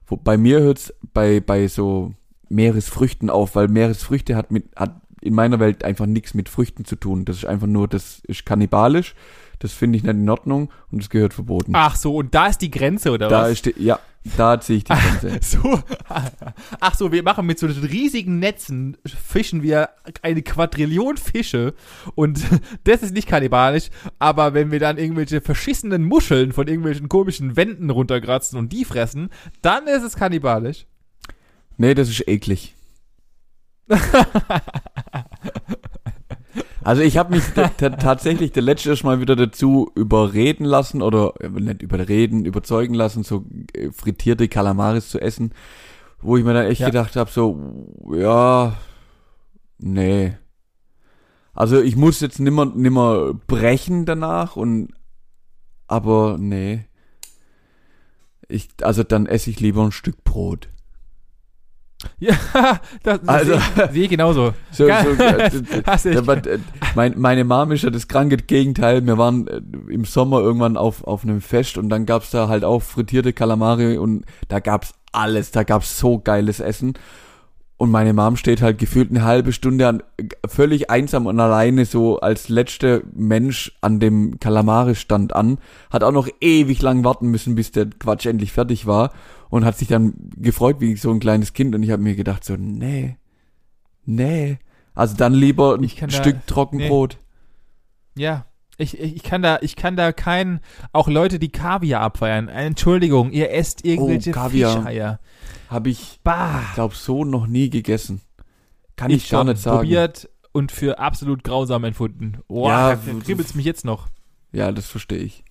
B: Wo, bei mir hört's bei bei so Meeresfrüchten auf, weil Meeresfrüchte hat mit hat in meiner Welt einfach nichts mit Früchten zu tun. Das ist einfach nur, das ist kannibalisch. Das finde ich nicht in Ordnung und das gehört verboten.
A: Ach so, und da ist die Grenze, oder
B: da
A: was?
B: ist die, ja, da ziehe ich die Grenze.
A: So. Ach so, wir machen mit so riesigen Netzen, fischen wir eine Quadrillion Fische und das ist nicht kannibalisch, aber wenn wir dann irgendwelche verschissenen Muscheln von irgendwelchen komischen Wänden runterkratzen und die fressen, dann ist es kannibalisch.
B: Nee, das ist eklig. Also ich habe mich ta- ta- tatsächlich der letzte Mal wieder dazu überreden lassen oder äh, nicht überreden, überzeugen lassen, so äh, frittierte Kalamaris zu essen, wo ich mir dann echt
A: Ja.
B: gedacht habe, so ja, nee. Also ich muss jetzt nimmer nimmer brechen danach und aber nee. Ich also dann esse ich lieber ein Stück Brot.
A: Ja, das, das
B: Also-
A: sehe sehe ich genauso.
B: So, so, äh, mein, meine Mom ist ja das kranke Gegenteil. Wir waren äh, im Sommer irgendwann auf, auf einem Fest und dann gab's da halt auch frittierte Kalamari und da gab's alles. Da gab's so geiles Essen. Und meine Mom steht halt gefühlt eine halbe Stunde an, völlig einsam und alleine so als letzter Mensch an dem Kalamari-Stand an. Hat auch noch ewig lang warten müssen, bis der Quatsch endlich fertig war. Und hat sich dann gefreut wie so ein kleines Kind. Und ich habe mir gedacht so, nee, nee. Also dann lieber ein
A: kann da-
B: Stück Trockenbrot.
A: Ja. Ich, ich ich kann da, ich kann da keinen, auch Leute, die Kaviar abfeiern. Entschuldigung, ihr esst irgendwelche
B: Oh, Kaviar.
A: Fischeier.
B: Habe ich,
A: Bah.
B: glaub so noch nie gegessen. Kann ich, gar
A: schon
B: nicht sagen.
A: probiert und für absolut grausam empfunden. Wow,
B: Ja,
A: kribbelt's mich jetzt noch.
B: Ja, das verstehe ich.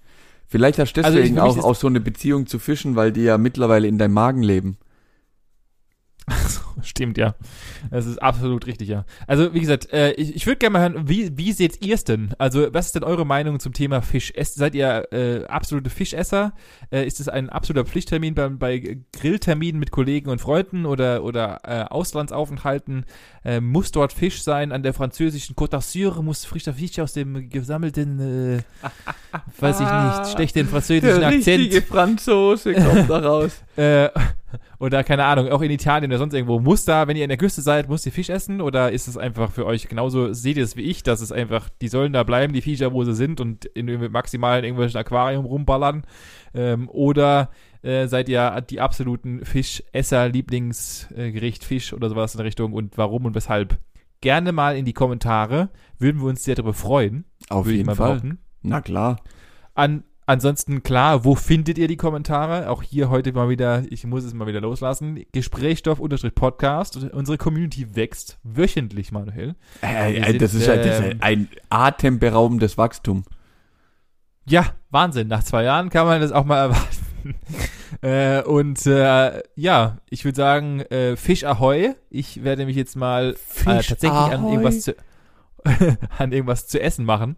B: Vielleicht hast du
A: Also ich-
B: deswegen
A: für mich
B: auch, auch so eine Beziehung zu Fischen, weil die ja mittlerweile in deinem Magen leben.
A: Stimmt, ja. Das ist absolut richtig, ja. Also, wie gesagt, äh, ich, ich würde gerne mal hören, wie, wie seht ihr es denn? Also, was ist denn eure Meinung zum Thema Fisch? Seid ihr äh, absolute Fischesser? Äh, ist es ein absoluter Pflichttermin bei, bei Grillterminen mit Kollegen und Freunden oder, oder äh, Auslandsaufenthalten? Äh, muss dort Fisch sein? An der französischen Côte d'Azur muss frischer Fisch aus dem gesammelten, äh, weiß ich nicht, schlechten französischen Akzent.
B: Franzose kommt da raus.
A: Äh, oder keine Ahnung, auch in Italien oder sonst irgendwo. Muss da, wenn ihr in der Küste seid, muss ihr Fisch essen? Oder ist es einfach für euch genauso, seht ihr es wie ich, dass es einfach, die sollen da bleiben, die Viecher, wo sie sind und in, maximal in irgendwelchen Aquarium rumballern? Ähm, oder äh, seid ihr die absoluten Fischesser, Lieblingsgericht Fisch oder sowas in der Richtung und warum und weshalb? Gerne mal in die Kommentare, würden wir uns sehr darüber freuen.
B: Auf jeden Fall.
A: behaupten.
B: Na klar.
A: An, ansonsten klar, wo findet ihr die Kommentare? Auch hier heute mal wieder, ich muss es mal wieder loslassen. Gesprächsstoff-Podcast. Unsere Community wächst wöchentlich, Manuel.
B: Äh, äh,
A: sind,
B: das, ist ja, das ist ja
A: ähm,
B: ein atemberaubendes Wachstum.
A: Ja, Wahnsinn. Nach zwei Jahren kann man das auch mal erwarten. äh, und äh, ja, ich würde sagen, äh, Fisch Ahoi. Ich werde mich jetzt mal äh, tatsächlich an irgendwas zu an irgendwas zu essen machen.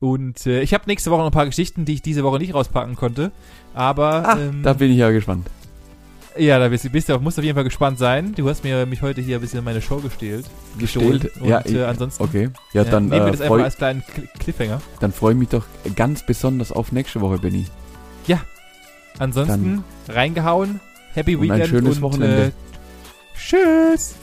A: Und äh, ich habe nächste Woche noch ein paar Geschichten, die ich diese Woche nicht rauspacken konnte. Aber
B: Ah,
A: ähm,
B: da bin ich ja gespannt.
A: Ja, da bist du, bist du, musst auf jeden Fall gespannt sein. Du hast mir mich heute hier ein bisschen meine Show. Gestellt. gestohlen. Und
B: Ja,
A: äh, ansonsten
B: Okay. Ja, dann
A: nehmen wir
B: äh,
A: das einfach
B: freue
A: als kleinen Cl- Cliffhanger.
B: dann freu ich mich doch ganz besonders auf nächste Woche, Benny.
A: Ansonsten reingehauen. Happy
B: Und ein
A: Weekend
B: schönes
A: und
B: Wochenende.
A: Äh, tschüss.